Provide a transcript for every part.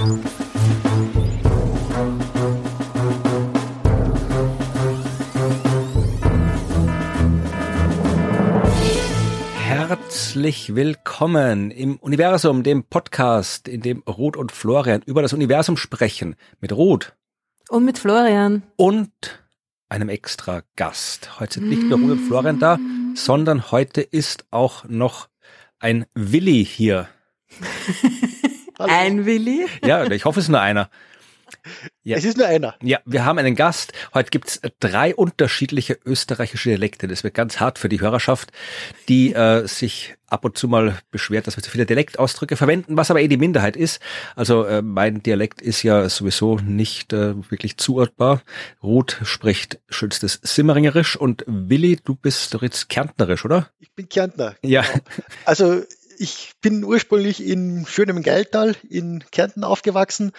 Herzlich willkommen im Universum, dem Podcast, in dem Ruth und Florian über das Universum sprechen. Mit Ruth. Und mit Florian. Und einem extra Gast. Heute sind nicht nur Ruth und Florian da, sondern heute ist auch noch ein Willi hier. ein Willi? Ja, ich hoffe, es ist nur einer. Ja. Es ist nur einer. Ja, wir haben einen Gast. Heute gibt's drei unterschiedliche österreichische Dialekte. Das wird ganz hart für die Hörerschaft, die äh, sich ab und zu mal beschwert, dass wir zu viele Dialektausdrücke verwenden, was aber eh die Minderheit ist. Also äh, mein Dialekt ist ja sowieso nicht äh, wirklich zuordbar. Ruth spricht schönstes Simmeringerisch und Willi, du bist doch jetzt Kärntnerisch, oder? Ich bin Kärntner. Ja. Genau. Also ich bin ursprünglich in schönem Geldtal in Kärnten aufgewachsen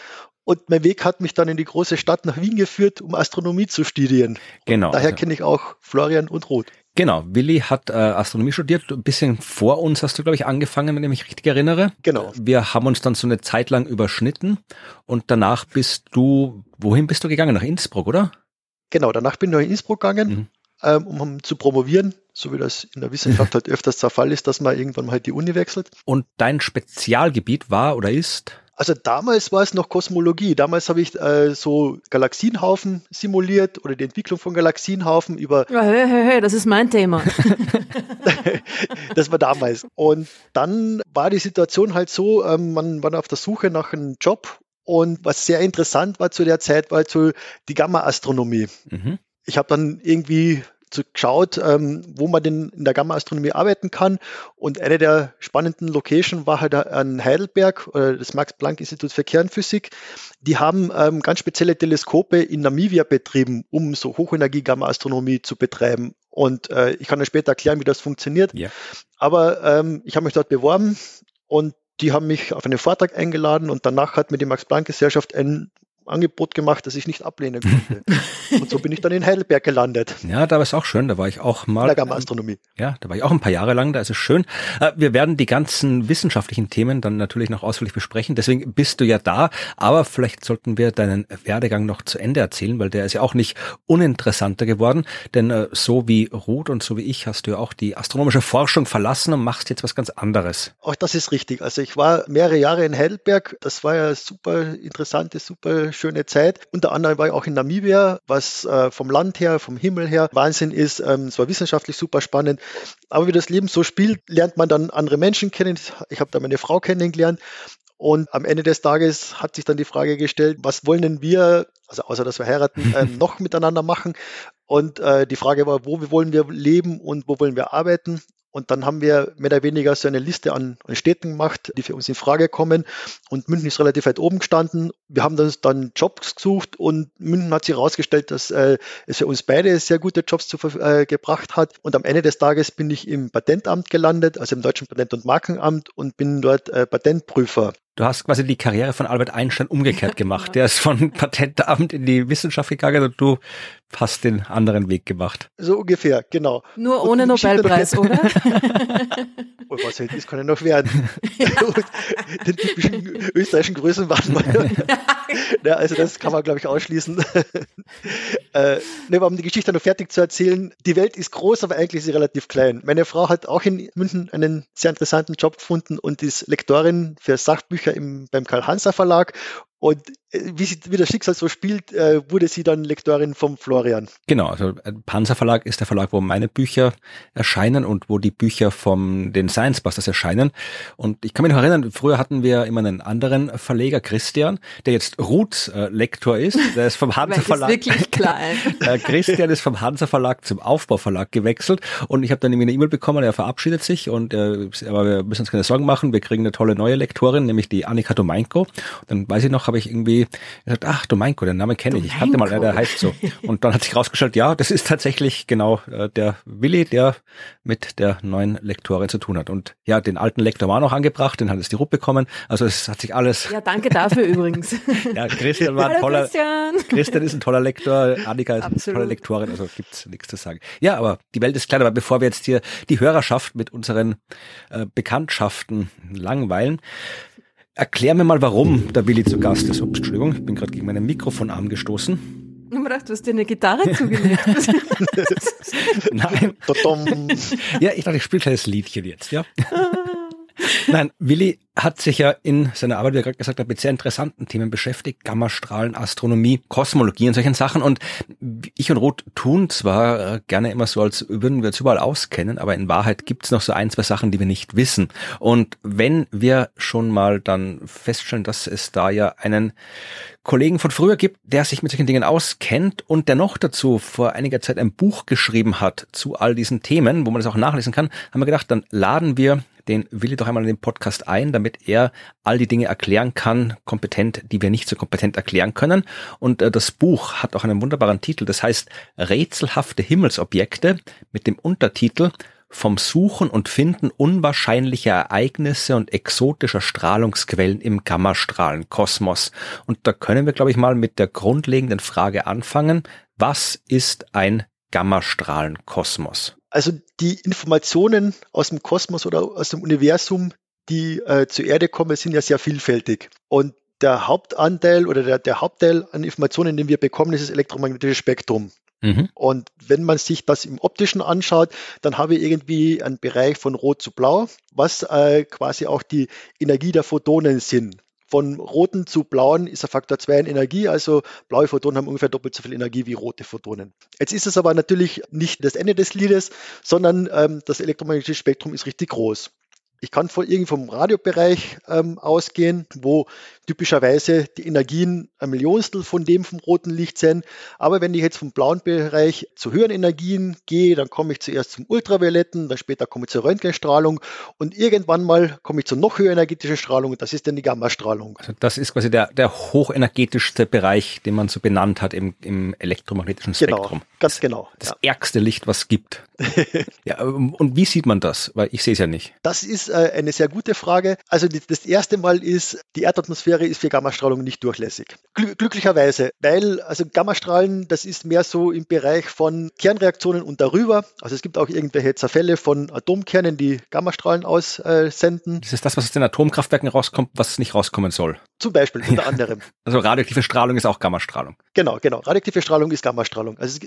und mein Weg hat mich dann in die große Stadt nach Wien geführt, um Astronomie zu studieren. Genau. Und daher kenne ich auch Florian und Roth. Genau, Willi hat äh, Astronomie studiert. Ein bisschen vor uns hast du, glaube ich, angefangen, wenn ich mich richtig erinnere. Genau. Wir haben uns dann so eine Zeit lang überschnitten und danach bist du, wohin bist du gegangen? Nach Innsbruck, oder? Genau, danach bin ich nach Innsbruck gegangen, mhm. Ähm, um zu promovieren, so wie das in der Wissenschaft halt öfters der Fall ist, dass man irgendwann halt die Uni wechselt. Und dein Spezialgebiet war oder ist? Also damals war es noch Kosmologie. Damals habe ich äh, so Galaxienhaufen simuliert oder die Entwicklung von Galaxienhaufen über. Ja, hey, hey, hey, das ist mein Thema. das war damals. Und dann war die Situation halt so, ähm, man war auf der Suche nach einem Job und was sehr interessant war zu der Zeit, war halt so die Gamma-Astronomie. Mhm. Ich habe dann irgendwie geschaut, ähm, wo man denn in der Gamma-Astronomie arbeiten kann. Und eine der spannenden Locations war halt an Heidelberg, äh, das Max-Planck-Institut für Kernphysik. Die haben ähm, ganz spezielle Teleskope in Namibia betrieben, um so Hochenergie-Gamma-Astronomie zu betreiben. Und äh, ich kann dann später erklären, wie das funktioniert. Ja. Aber ähm, ich habe mich dort beworben und die haben mich auf einen Vortrag eingeladen und danach hat mir die Max-Planck-Gesellschaft ein Angebot gemacht, das ich nicht ablehnen konnte. und so bin ich dann in Heidelberg gelandet. Ja, da war es auch schön. Da war ich auch mal. In der Gamma-Astronomie. Ja, da war ich auch ein paar Jahre lang. Da ist es schön. Äh, wir werden die ganzen wissenschaftlichen Themen dann natürlich noch ausführlich besprechen. Deswegen bist du ja da. Aber vielleicht sollten wir deinen Werdegang noch zu Ende erzählen, weil der ist ja auch nicht uninteressanter geworden. Denn äh, so wie Ruth und so wie ich hast du ja auch die astronomische Forschung verlassen und machst jetzt was ganz anderes. Auch das ist richtig. Also ich war mehrere Jahre in Heidelberg. Das war ja super interessante, super schöne Zeit. Unter anderem war ich auch in Namibia, was äh, vom Land her, vom Himmel her Wahnsinn ist. Ähm, es war wissenschaftlich super spannend. Aber wie das Leben so spielt, lernt man dann andere Menschen kennen. Ich habe da meine Frau kennengelernt. Und am Ende des Tages hat sich dann die Frage gestellt, was wollen denn wir, also außer dass wir heiraten, ähm, noch miteinander machen? Und äh, die Frage war, wo wollen wir leben und wo wollen wir arbeiten? Und dann haben wir mehr oder weniger so eine Liste an, an, Städten gemacht, die für uns in Frage kommen. Und München ist relativ weit oben gestanden. Wir haben dann, dann Jobs gesucht und München hat sich herausgestellt, dass äh, es für uns beide sehr gute Jobs zu, äh, gebracht hat. Und am Ende des Tages bin ich im Patentamt gelandet, also im Deutschen Patent- und Markenamt und bin dort äh, Patentprüfer. Du hast quasi die Karriere von Albert Einstein umgekehrt gemacht. Der ist von Patentamt in die Wissenschaft gegangen und du hast den anderen Weg gemacht. So ungefähr, genau. Nur ohne Nobelpreis, oder? oh, was hätte das kann ja noch werden. Ja. den typischen österreichischen Größenwahn. ja, also das kann man, glaube ich, ausschließen. äh, ne, um die Geschichte noch fertig zu erzählen. Die Welt ist groß, aber eigentlich ist sie relativ klein. Meine Frau hat auch in München einen sehr interessanten Job gefunden und ist Lektorin für Sachbücher im, beim Karl-Hanser Verlag und äh, wie, sie, wie das Schicksal so spielt, äh, wurde sie dann Lektorin vom Florian. Genau, also äh, Panzer Verlag ist der Verlag, wo meine Bücher erscheinen und wo die Bücher vom den Science Busters erscheinen. Und ich kann mich noch erinnern, früher hatten wir immer einen anderen Verleger, Christian, der jetzt Ruths äh, Lektor ist. Der ist vom Hansa Verlag. Ist wirklich klein. äh, Christian ist vom Hansa Verlag zum Aufbau Verlag gewechselt und ich habe dann irgendwie eine E-Mail bekommen, er verabschiedet sich und äh, aber wir müssen uns keine Sorgen machen, wir kriegen eine tolle neue Lektorin, nämlich die Annika Domeinko. Dann weiß ich noch, habe ich irgendwie gesagt, ach, Domeinko, den Namen kenne ich. Ich kannte mal, der heißt so. Und dann hat sich rausgestellt, ja, das ist tatsächlich genau äh, der Willi, der mit der neuen Lektorin zu tun hat. Und ja, den alten Lektor war noch angebracht, den hat es die Rupp bekommen. Also es hat sich alles. Ja, danke dafür übrigens. ja, Christian war ein Hallo, toller. Christian. Christian ist ein toller Lektor, Annika ist Absolut. eine tolle Lektorin, also gibt's nichts zu sagen. Ja, aber die Welt ist klein, aber bevor wir jetzt hier die Hörerschaft mit unseren äh, Bekanntschaften langweilen, erklär mir mal, warum der Willi zu Gast ist. Ups, Entschuldigung, ich bin gerade gegen meinen Mikrofonarm gestoßen. Ich habe gedacht, du hast dir eine Gitarre zugelegt. Nein. ja, ich dachte, ich spiele kleines Liedchen jetzt, ja. Nein, Willi hat sich ja in seiner Arbeit, wie er gerade gesagt hat, mit sehr interessanten Themen beschäftigt. Gammastrahlen, Astronomie, Kosmologie und solchen Sachen. Und ich und Ruth tun zwar äh, gerne immer so, als würden wir uns überall auskennen, aber in Wahrheit gibt es noch so ein, zwei Sachen, die wir nicht wissen. Und wenn wir schon mal dann feststellen, dass es da ja einen Kollegen von früher gibt, der sich mit solchen Dingen auskennt und der noch dazu vor einiger Zeit ein Buch geschrieben hat zu all diesen Themen, wo man das auch nachlesen kann, haben wir gedacht, dann laden wir den Willi doch einmal in den Podcast ein, damit er all die Dinge erklären kann, kompetent, die wir nicht so kompetent erklären können. Und äh, das Buch hat auch einen wunderbaren Titel, das heißt Rätselhafte Himmelsobjekte mit dem Untertitel vom Suchen und Finden unwahrscheinlicher Ereignisse und exotischer Strahlungsquellen im Gammastrahlenkosmos. Und da können wir, glaube ich, mal mit der grundlegenden Frage anfangen. Was ist ein Gammastrahlenkosmos? Also die Informationen aus dem Kosmos oder aus dem Universum, die äh, zur Erde kommen, sind ja sehr vielfältig. Und der Hauptanteil oder der, der Hauptteil an Informationen, den wir bekommen, ist das elektromagnetische Spektrum. Mhm. Und wenn man sich das im optischen anschaut, dann habe ich irgendwie einen Bereich von Rot zu Blau, was äh, quasi auch die Energie der Photonen sind. Von roten zu blauen ist der Faktor 2 in Energie, also blaue Photonen haben ungefähr doppelt so viel Energie wie rote Photonen. Jetzt ist es aber natürlich nicht das Ende des Liedes, sondern ähm, das elektromagnetische Spektrum ist richtig groß. Ich kann von irgendwie vom Radiobereich ähm, ausgehen, wo typischerweise die Energien ein Millionstel von dem vom roten Licht sind. Aber wenn ich jetzt vom blauen Bereich zu höheren Energien gehe, dann komme ich zuerst zum Ultravioletten, dann später komme ich zur Röntgenstrahlung und irgendwann mal komme ich zur noch höher energetischen Strahlung und das ist dann die Gammastrahlung. Also das ist quasi der, der hochenergetischste Bereich, den man so benannt hat im, im elektromagnetischen genau, Spektrum. Genau, ganz genau. Das ja. ärgste Licht, was es gibt. ja, und wie sieht man das? Weil ich sehe es ja nicht. Das ist äh, eine sehr gute Frage. Also das erste Mal ist, die Erdatmosphäre ist für Gammastrahlung nicht durchlässig. Gl glücklicherweise, weil also Gammastrahlen, das ist mehr so im Bereich von Kernreaktionen und darüber. Also es gibt auch irgendwelche Zerfälle von Atomkernen, die Gammastrahlen aussenden. Das ist das, was aus den Atomkraftwerken rauskommt, was nicht rauskommen soll. Zum Beispiel, unter anderem. Also radioaktive Strahlung ist auch Gammastrahlung. Genau, genau. Radioaktive Strahlung ist Gammastrahlung. Also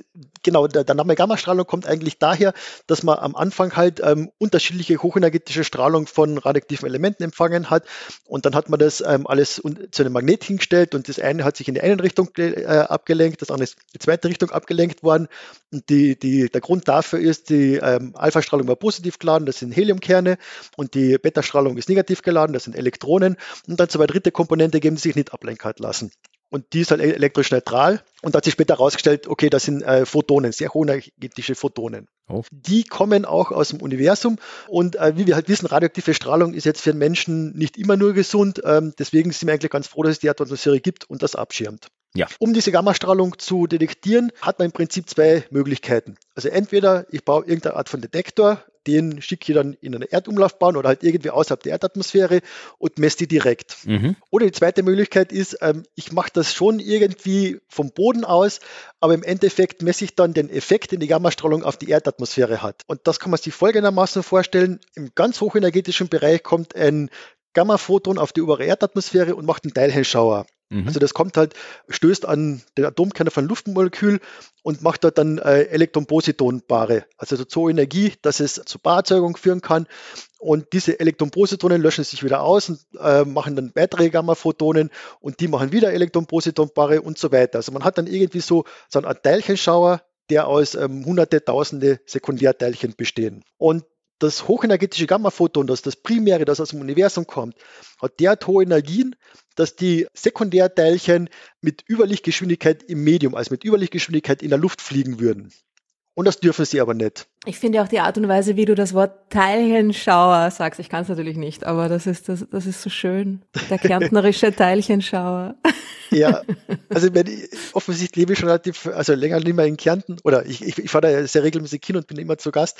genau, der, der Name Gammastrahlung kommt eigentlich daher, dass man am Anfang halt ähm, unterschiedliche hochenergetische Strahlung von radioaktiven Elementen empfangen hat. Und dann hat man das ähm, alles zu einem Magnet hingestellt und das eine hat sich in die eine Richtung äh, abgelenkt, das andere ist in die zweite Richtung abgelenkt worden. Und die, die, der Grund dafür ist, die ähm, Alpha-Strahlung war positiv geladen, das sind Heliumkerne, und die Beta-Strahlung ist negativ geladen, das sind Elektronen. Und dann zwei dritte Komponente geben, sich nicht ablenken lassen und die ist halt elektrisch neutral. Und da hat sich später herausgestellt, okay, das sind äh, Photonen, sehr hochenergetische Photonen. Oh. Die kommen auch aus dem Universum und äh, wie wir halt wissen, radioaktive Strahlung ist jetzt für den Menschen nicht immer nur gesund. Ähm, deswegen sind wir eigentlich ganz froh, dass es die Atmosphäre gibt und das abschirmt. Ja. Um diese Gammastrahlung zu detektieren, hat man im Prinzip zwei Möglichkeiten. Also entweder ich baue irgendeine Art von Detektor, den schicke ich dann in eine Erdumlaufbahn oder halt irgendwie außerhalb der Erdatmosphäre und messe die direkt. Mhm. Oder die zweite Möglichkeit ist, ähm, ich mache das schon irgendwie vom Boden aus, aber im Endeffekt messe ich dann den Effekt, den die Gammastrahlung auf die Erdatmosphäre hat. Und das kann man sich folgendermaßen vorstellen. Im ganz hochenergetischen Bereich kommt ein Gammaphoton auf die obere Erdatmosphäre und macht einen Teilchenschauer. Mhm. Also das kommt halt, stößt an den Atomkern von Luftmolekül und macht dort dann äh, Elektronpositonpaare, also so Energie, dass es zu Paarerzeugung führen kann. Und diese Elektronpositonen löschen sich wieder aus und äh, machen dann weitere Gammaphotonen und die machen wieder Elektronpositonpaare und so weiter. Also man hat dann irgendwie so, so eine Art Teilchenschauer, der aus ähm, hunderte, tausende Sekundärteilchen bestehen. Und das hochenergetische Gammaphoton, das das primäre, das aus dem Universum kommt, hat derart hohe Energien, dass die Sekundärteilchen mit Überlichtgeschwindigkeit im Medium, also mit Überlichtgeschwindigkeit in der Luft fliegen würden. Und das dürfen sie aber nicht. Ich finde auch die Art und Weise, wie du das Wort Teilchenschauer sagst, ich kann es natürlich nicht, aber das ist, das, das ist so schön. Der kärntnerische Teilchenschauer. Ja, also wenn ich, offensichtlich lebe ich schon relativ, also länger nicht mehr in Kärnten oder ich, ich, ich fahre da sehr regelmäßig hin und bin immer zu Gast,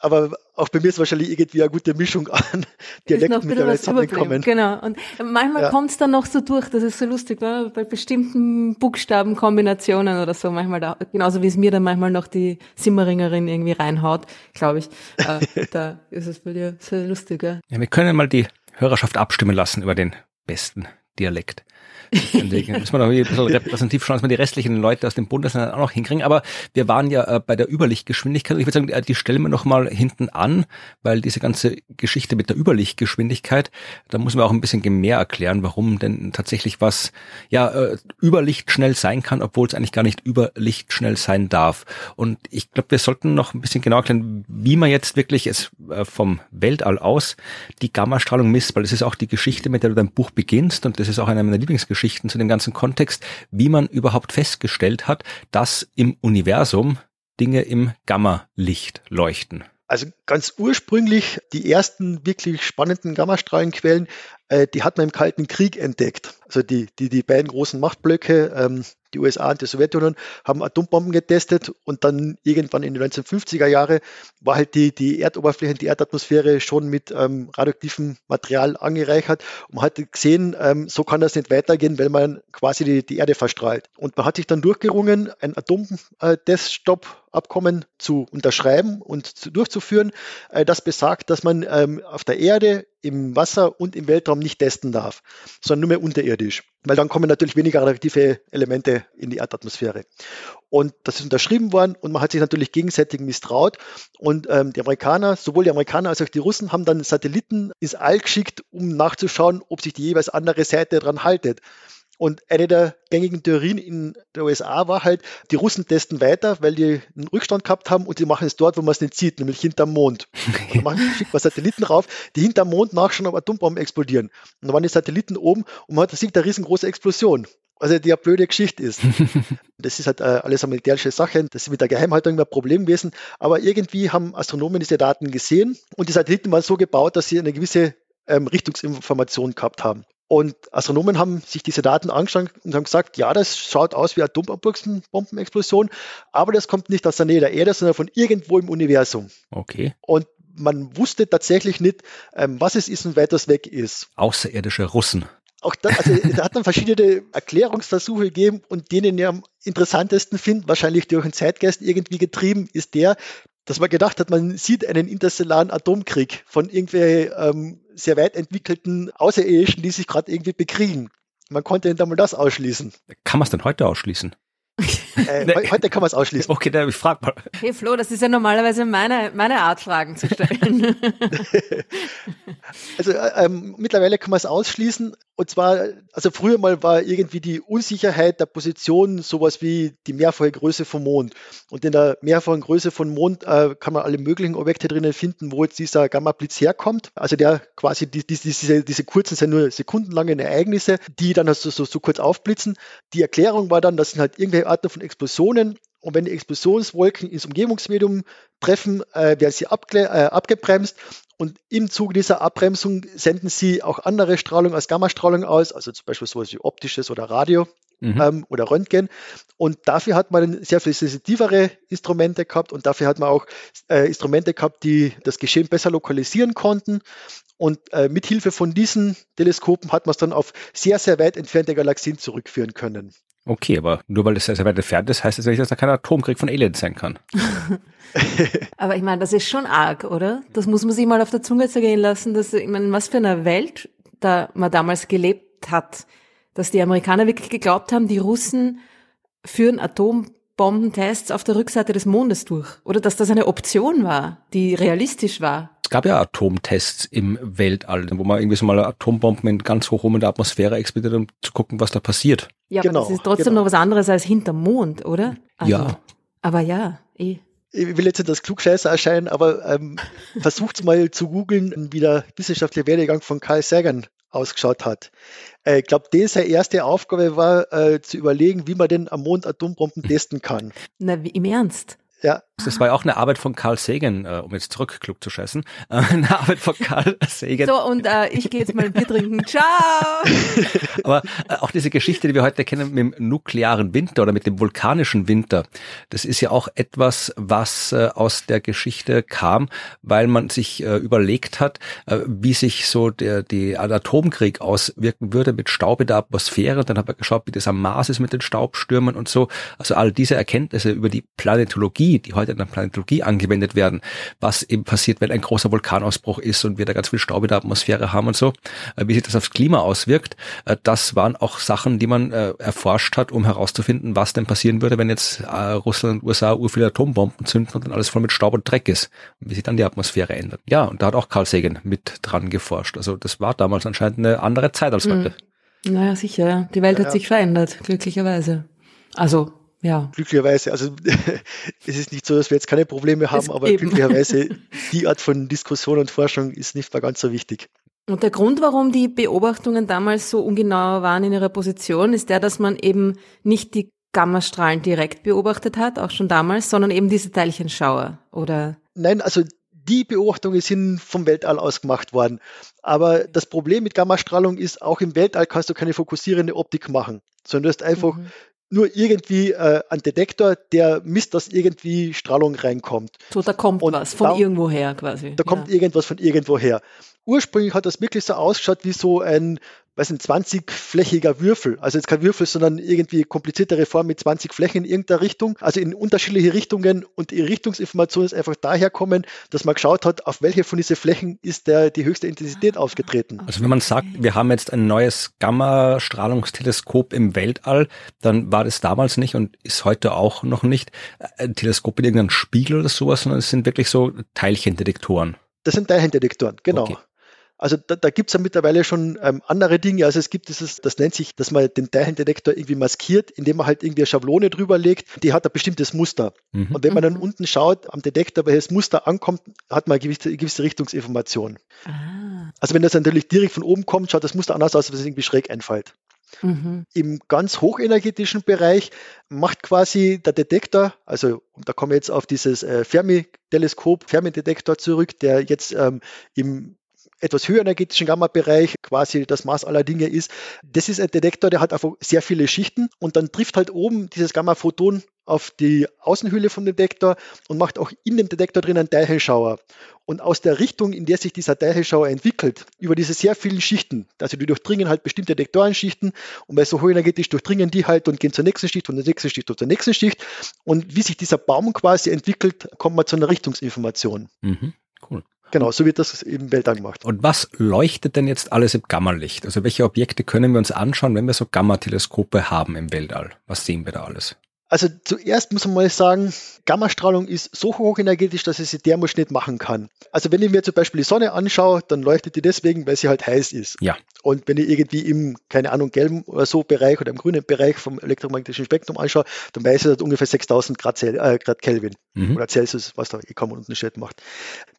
aber auch bei mir ist wahrscheinlich irgendwie eine gute Mischung an Dialekten mittlerweile zusammenkommen. Genau, und manchmal ja. kommt es dann noch so durch, das ist so lustig, ne? bei bestimmten Buchstabenkombinationen oder so, manchmal da, genauso wie es mir dann manchmal noch die Simmeringerin irgendwie reinhaut, glaube ich, äh, da ist es bei dir sehr lustig. Ja? ja, wir können mal die Hörerschaft abstimmen lassen über den besten Dialekt. Deswegen muss man noch ein bisschen repräsentativ schauen, dass man die restlichen Leute aus dem Bundesland auch noch hinkriegen. Aber wir waren ja äh, bei der Überlichtgeschwindigkeit. Und ich würde sagen, äh, die stellen wir noch mal hinten an, weil diese ganze Geschichte mit der Überlichtgeschwindigkeit, da muss man auch ein bisschen mehr erklären, warum denn tatsächlich was ja äh, überlichtschnell sein kann, obwohl es eigentlich gar nicht überlichtschnell sein darf. Und ich glaube, wir sollten noch ein bisschen genauer erklären, wie man jetzt wirklich es äh, vom Weltall aus die Gammastrahlung misst, weil das ist auch die Geschichte, mit der du dein Buch beginnst und das ist auch eine meiner Lieblingsgeschichten Geschichten zu dem ganzen Kontext, wie man überhaupt festgestellt hat, dass im Universum Dinge im Gamma-Licht leuchten. Also ganz ursprünglich die ersten wirklich spannenden Gammastrahlenquellen, äh, die hat man im Kalten Krieg entdeckt. Also die, die, die beiden großen Machtblöcke, ähm, die USA und die Sowjetunion, haben Atombomben getestet und dann irgendwann in den 1950er Jahre war halt die, die Erdoberfläche, die Erdatmosphäre schon mit ähm, radioaktivem Material angereichert und man hat gesehen, ähm, so kann das nicht weitergehen, wenn man quasi die, die Erde verstrahlt. Und man hat sich dann durchgerungen, ein Atomteststopp-Abkommen zu unterschreiben und zu, durchzuführen, äh, das besagt, dass man ähm, auf der Erde im Wasser und im Weltraum nicht testen darf, sondern nur mehr unterirdisch. Weil dann kommen natürlich weniger radioaktive Elemente in die Erdatmosphäre. Und das ist unterschrieben worden und man hat sich natürlich gegenseitig misstraut. Und ähm, die Amerikaner, sowohl die Amerikaner als auch die Russen, haben dann Satelliten ins All geschickt, um nachzuschauen, ob sich die jeweils andere Seite daran haltet. Und eine der gängigen Theorien in der USA war halt, die Russen testen weiter, weil die einen Rückstand gehabt haben und die machen es dort, wo man es nicht sieht, nämlich hinterm Mond. Und machen, schickt man Satelliten rauf, die hinterm Mond nachschauen, ob Atombomben explodieren. Und dann waren die Satelliten oben und man hat, da sieht eine riesengroße Explosion. Also die eine blöde Geschichte ist. Das ist halt äh, alles eine militärische Sache. Das ist mit der Geheimhaltung immer ein Problem gewesen. Aber irgendwie haben Astronomen diese Daten gesehen und die Satelliten waren so gebaut, dass sie eine gewisse ähm, Richtungsinformation gehabt haben. Und Astronomen haben sich diese Daten angeschaut und haben gesagt, ja, das schaut aus wie eine Atombombenexplosion, aber das kommt nicht aus der Nähe der Erde, sondern von irgendwo im Universum. Okay. Und man wusste tatsächlich nicht, ähm, was es ist und weit das weg ist. Außerirdische Russen. Auch da, also, da hat dann verschiedene Erklärungsversuche gegeben und denen ich am interessantesten finde, wahrscheinlich durch den Zeitgeist irgendwie getrieben, ist der, dass man gedacht hat, man sieht einen interstellaren Atomkrieg von irgendwelchen ähm, sehr weit entwickelten Außerirdischen, die sich gerade irgendwie bekriegen. Man konnte dann mal das ausschließen. Kann man es denn heute ausschließen? Äh, heute kann man es ausschließen. Okay, dann ich frage mal. Hey Flo, das ist ja normalerweise meine, meine Art, Fragen zu stellen. also äh, ähm, mittlerweile kann man es ausschließen. Und zwar, also früher mal war irgendwie die Unsicherheit der Position sowas wie die mehrfache Größe vom Mond. Und in der mehrfachen Größe vom Mond äh, kann man alle möglichen Objekte drinnen finden, wo jetzt dieser Gamma-Blitz herkommt. Also der quasi, die, die, diese, diese kurzen sind nur sekundenlange Ereignisse, die dann also so, so kurz aufblitzen. Die Erklärung war dann, das sind halt irgendwelche Arten von Explosionen. Und wenn die Explosionswolken ins Umgebungsmedium treffen, äh, werden sie abge äh, abgebremst und im Zuge dieser Abbremsung senden sie auch andere Strahlung als Gammastrahlung aus, also zum Beispiel sowas wie optisches oder Radio mhm. ähm, oder Röntgen. Und dafür hat man sehr viel sensitivere Instrumente gehabt und dafür hat man auch äh, Instrumente gehabt, die das Geschehen besser lokalisieren konnten. Und äh, mit Hilfe von diesen Teleskopen hat man es dann auf sehr, sehr weit entfernte Galaxien zurückführen können. Okay, aber nur weil das sehr, weit entfernt ist, heißt das nicht, dass da kein Atomkrieg von Aliens sein kann. aber ich meine, das ist schon arg, oder? Das muss man sich mal auf der Zunge zergehen lassen, dass, ich meine, was für eine Welt da man damals gelebt hat, dass die Amerikaner wirklich geglaubt haben, die Russen führen Atombombentests auf der Rückseite des Mondes durch. Oder dass das eine Option war, die realistisch war es gab ja Atomtests im Weltall, wo man irgendwie so mal Atombomben in ganz hoch oben in der Atmosphäre explodiert, um zu gucken, was da passiert. Ja, genau, aber das ist trotzdem genau. noch was anderes als hinterm Mond, oder? Also, ja. Aber ja, eh. Ich will jetzt nicht das Klugscheißer erscheinen, aber ähm, versucht mal zu googeln, wie der wissenschaftliche Werdegang von Carl Sagan ausgeschaut hat. Äh, ich glaube, seine erste Aufgabe war, äh, zu überlegen, wie man denn am Mond Atombomben testen kann. Na, wie, im Ernst? Ja. Das war ja auch eine Arbeit von Carl Sagan, äh, um jetzt zurück klug zu scheißen. Äh, eine Arbeit von Carl Sagan. So, und äh, ich gehe jetzt mal ein Bier trinken. Ciao! Aber äh, auch diese Geschichte, die wir heute kennen mit dem nuklearen Winter oder mit dem vulkanischen Winter, das ist ja auch etwas, was äh, aus der Geschichte kam, weil man sich äh, überlegt hat, äh, wie sich so der die Atomkrieg auswirken würde mit Staub in der Atmosphäre. Und dann hat man geschaut, wie das am Mars ist mit den Staubstürmen und so. Also all diese Erkenntnisse über die Planetologie, die heute heute in der Planetologie angewendet werden, was eben passiert, wenn ein großer Vulkanausbruch ist und wir da ganz viel Staub in der Atmosphäre haben und so, äh, wie sich das aufs Klima auswirkt, äh, das waren auch Sachen, die man äh, erforscht hat, um herauszufinden, was denn passieren würde, wenn jetzt Russland und USA ur viele Atombomben zünden und dann alles voll mit Staub und Dreck ist und wie sich dann die Atmosphäre ändert. Ja, und da hat auch Carl Sagan mit dran geforscht. Also das war damals anscheinend eine andere Zeit als heute. Mhm. Naja, sicher, ja. Die Welt ja, hat sich verändert, glücklicherweise. Also ja. Glücklicherweise, also es ist nicht so, dass wir jetzt keine Probleme haben, es aber eben. glücklicherweise die Art von Diskussion und Forschung ist nicht mehr ganz so wichtig. Und der Grund, warum die Beobachtungen damals so ungenau waren in ihrer Position, ist der, dass man eben nicht die Gammastrahlen direkt beobachtet hat, auch schon damals, sondern eben diese Teilchenschauer, oder? Nein, also die Beobachtungen sind vom Weltall aus gemacht worden. Aber das Problem mit Gammastrahlung ist, auch im Weltall kannst du keine fokussierende Optik machen, sondern du hast einfach mhm nur irgendwie äh, ein Detektor, der misst, dass irgendwie Strahlung reinkommt. So, da kommt und was von da, irgendwoher quasi. Da ja. kommt irgendwas von irgendwoher. Ursprünglich hat das wirklich so ausgeschaut wie so ein weiß nicht, 20-flächiger Würfel. Also jetzt kein Würfel, sondern irgendwie kompliziertere Form mit 20 Flächen in irgendeiner Richtung, also in unterschiedliche Richtungen und die Richtungsinformation ist einfach daher kommen, dass man geschaut hat, auf welche von diesen Flächen ist der die höchste Intensität ausgetreten. Also wenn man sagt, wir haben jetzt ein neues Gamma-Strahlungsteleskop im Weltall, dann war das damals nicht und ist heute auch noch nicht ein Teleskop mit irgendeinem Spiegel oder sowas, sondern es sind wirklich so Teilchendetektoren. Das sind Teilchendetektoren, genau. Okay. Also da, da gibt es ja mittlerweile schon ähm, andere Dinge. Also es gibt dieses, das nennt sich, dass man den Teilchendetektor irgendwie maskiert, indem man halt irgendwie eine Schablone drüber legt, die hat ein bestimmtes Muster. Mhm. Und wenn man dann mhm. unten schaut am Detektor, welches Muster ankommt, hat man eine gewisse, gewisse Richtungsinformation. Ah. Also wenn das natürlich direkt von oben kommt, schaut das Muster anders aus, als wenn es irgendwie schräg einfällt. Mhm. Im ganz hochenergetischen Bereich macht quasi der Detektor, also da kommen wir jetzt auf dieses äh, Fermi-Teleskop, Fermi-Detektor zurück, der jetzt ähm, im etwas höherenergetischen Gamma-Bereich quasi das Maß aller Dinge ist. Das ist ein Detektor, der hat einfach sehr viele Schichten und dann trifft halt oben dieses Gamma-Photon auf die Außenhülle vom Detektor und macht auch in dem Detektor drin einen Teilchenschauer. Und aus der Richtung, in der sich dieser Teilchenschauer entwickelt, über diese sehr vielen Schichten, also die durchdringen halt bestimmte Detektorenschichten und bei so hochenergetisch durchdringen die halt und gehen zur nächsten Schicht, von der nächsten Schicht und zur nächsten Schicht. Und wie sich dieser Baum quasi entwickelt, kommt man zu einer Richtungsinformation. Mhm, cool. Genau, so wird das im Weltall gemacht. Und was leuchtet denn jetzt alles im Gammalicht? Also welche Objekte können wir uns anschauen, wenn wir so Gammateleskope haben im Weltall? Was sehen wir da alles? Also zuerst muss man mal sagen, Gammastrahlung ist so hochenergetisch, dass ich sie thermisch nicht machen kann. Also wenn ich mir zum Beispiel die Sonne anschaue, dann leuchtet die deswegen, weil sie halt heiß ist. Ja. Und wenn ich irgendwie im, keine Ahnung, gelben oder so Bereich oder im grünen Bereich vom elektromagnetischen Spektrum anschaue, dann weiß ich, dass ungefähr 6000 Grad, äh, Grad Kelvin mhm. oder Celsius, was da kaum einen Unterschied macht.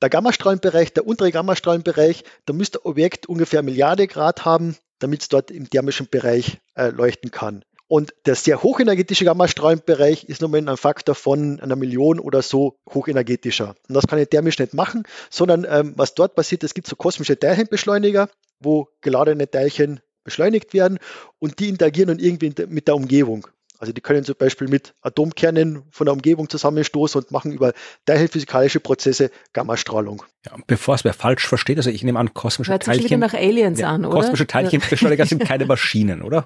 Der Gammastrahlenbereich, der untere Gammastrahlenbereich, da müsste Objekt ungefähr Milliarde Grad haben, damit es dort im thermischen Bereich äh, leuchten kann. Und der sehr hochenergetische Gammastrahlenbereich ist nur ein Faktor von einer Million oder so hochenergetischer. Und das kann ich thermisch nicht machen, sondern ähm, was dort passiert, es gibt so kosmische Teilchenbeschleuniger, wo geladene Teilchen beschleunigt werden und die interagieren dann irgendwie mit der Umgebung. Also die können zum Beispiel mit Atomkernen von der Umgebung zusammenstoßen und machen über teilchenphysikalische Prozesse Gammastrahlung. Ja, bevor es wer falsch versteht, also ich nehme an, kosmische Hört Teilchen. Sich nach Aliens ja, an, oder? Kosmische Teilchenbeschleuniger sind keine Maschinen, oder?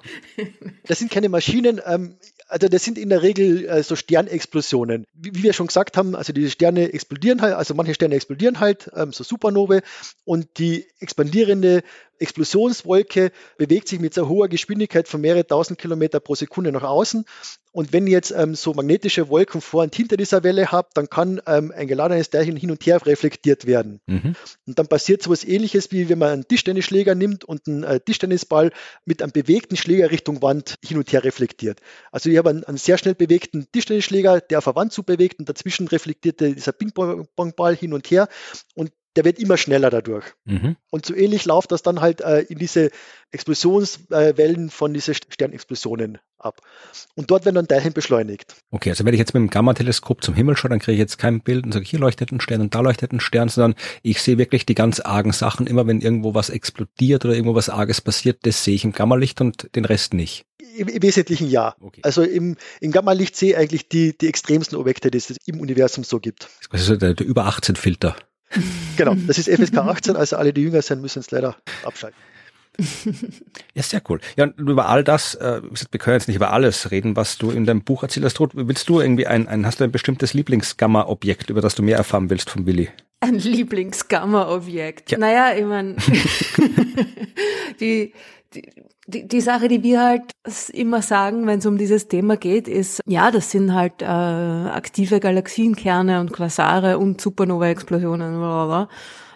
Das sind keine Maschinen. Ähm, also das sind in der Regel äh, so Sternexplosionen. Wie, wie, wir schon gesagt haben, also die Sterne explodieren halt, also manche Sterne explodieren halt, ähm, so Supernovae, und die expandierende Explosionswolke bewegt sich mit so hoher Geschwindigkeit von mehrere tausend Kilometer pro Sekunde nach außen. Und wenn ihr jetzt ähm, so magnetische Wolken vor und hinter dieser Welle habt, dann kann ähm, ein geladenes Teilchen hin und her reflektiert werden. Mhm. Und dann passiert so etwas ähnliches, wie wenn man einen Tischtennisschläger nimmt und einen äh, Tischtennisball mit einem bewegten Schläger Richtung Wand hin und her reflektiert. Also ich habe einen, einen sehr schnell bewegten Tischtennisschläger, der auf der Wand zu bewegt und dazwischen reflektiert dieser Ping-Pong-Ball hin und her. Und der wird immer schneller dadurch. Mhm. Und so ähnlich läuft das dann halt äh, in diese Explosionswellen äh, von diesen Sternexplosionen ab. Und dort werden dann Teilchen beschleunigt. Okay, also wenn ich jetzt mit dem Gamma-Teleskop zum Himmel schaue, dann kriege ich jetzt kein Bild und sage, hier leuchtet ein Stern und da leuchtet ein Stern, sondern ich sehe wirklich die ganz argen Sachen. Immer wenn irgendwo was explodiert oder irgendwo was Arges passiert, das sehe ich im Gamma-Licht und den Rest nicht. Im, im Wesentlichen ja. Okay. Also im, im Gamma-Licht sehe ich eigentlich die, die extremsten Objekte, die es im Universum so gibt. Das ist also der, der über 18 Filter. Genau, das ist FSK 18, also alle, die jünger sind, müssen es leider abschalten. ja, sehr cool. Ja, und über all das, äh, wir können jetzt nicht über alles reden, was du in deinem Buch erzählst. Willst du irgendwie ein, ein hast du ein bestimmtes Lieblingsgamma-Objekt, über das du mehr erfahren willst von Willi? Ein Lieblingsgamma-Objekt. Ja. Naja, ich meine, die, die, die, die Sache, die wir halt immer sagen, wenn es um dieses Thema geht, ist, ja, das sind halt äh, aktive Galaxienkerne und Quasare und Supernova-Explosionen,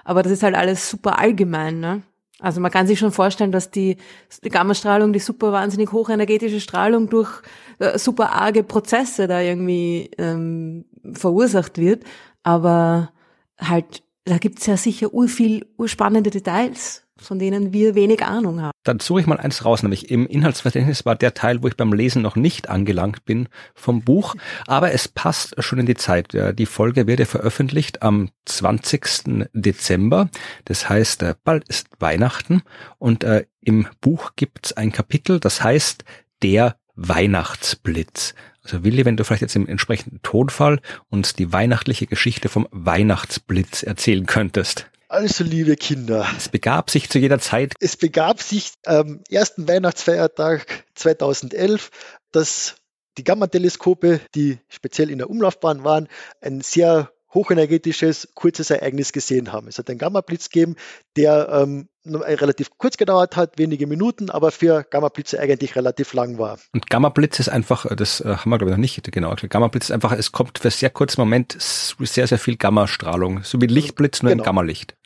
aber das ist halt alles super allgemein, ne? Also man kann sich schon vorstellen, dass die, die Gammastrahlung, die super wahnsinnig hochenergetische Strahlung durch äh, super arge Prozesse da irgendwie ähm, verursacht wird. Aber halt, da gibt's ja sicher urviel urspannende Details von denen wir wenig Ahnung haben. Dann suche ich mal eins raus, nämlich im Inhaltsverzeichnis war der Teil, wo ich beim Lesen noch nicht angelangt bin vom Buch, aber es passt schon in die Zeit. Die Folge wird ja veröffentlicht am 20. Dezember, das heißt, äh, bald ist Weihnachten und äh, im Buch gibt's ein Kapitel, das heißt der Weihnachtsblitz. Also Willi, wenn du vielleicht jetzt im entsprechenden Tonfall uns die weihnachtliche Geschichte vom Weihnachtsblitz erzählen könntest. Also, liebe Kinder. Es begab sich zu jeder Zeit. Es begab sich am ersten Weihnachtsfeiertag 2011, dass die Gamma-Teleskope, die speziell in der Umlaufbahn waren, ein sehr hochenergetisches, kurzes Ereignis gesehen haben. Es hat einen Gamma-Blitz gegeben, der ähm, relativ kurz gedauert hat, wenige Minuten, aber für Gamma-Blitze eigentlich relativ lang war. Und Gamma-Blitz ist einfach, das äh, haben wir glaube ich noch nicht genau. Gamma-Blitz ist einfach, es kommt für sehr kurzen Moment sehr, sehr viel Gamma-Strahlung, so wie Lichtblitz, nur genau. im Gamma-Licht.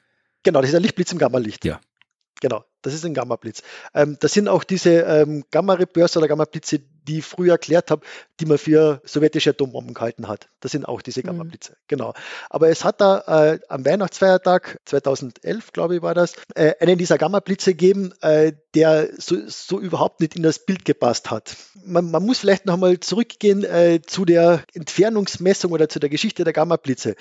Genau, das ist ein Lichtblitz im Gamma-Licht. Ja. Genau, das ist ein Gamma-Blitz. Ähm, das sind auch diese ähm, Gamma-Rebörse oder Gamma-Blitze, die ich früher erklärt habe, die man für sowjetische Atombomben gehalten hat. Das sind auch diese mhm. Gamma-Blitze, mhm. genau. Aber es hat da äh, am Weihnachtsfeiertag 2011, glaube ich, war das, äh, einen dieser Gamma-Blitze gegeben, äh, der so, so, überhaupt nicht in das Bild gepasst hat. Man, man muss vielleicht noch einmal zurückgehen äh, zu der Entfernungsmessung oder zu der Geschichte der Gamma-Blitze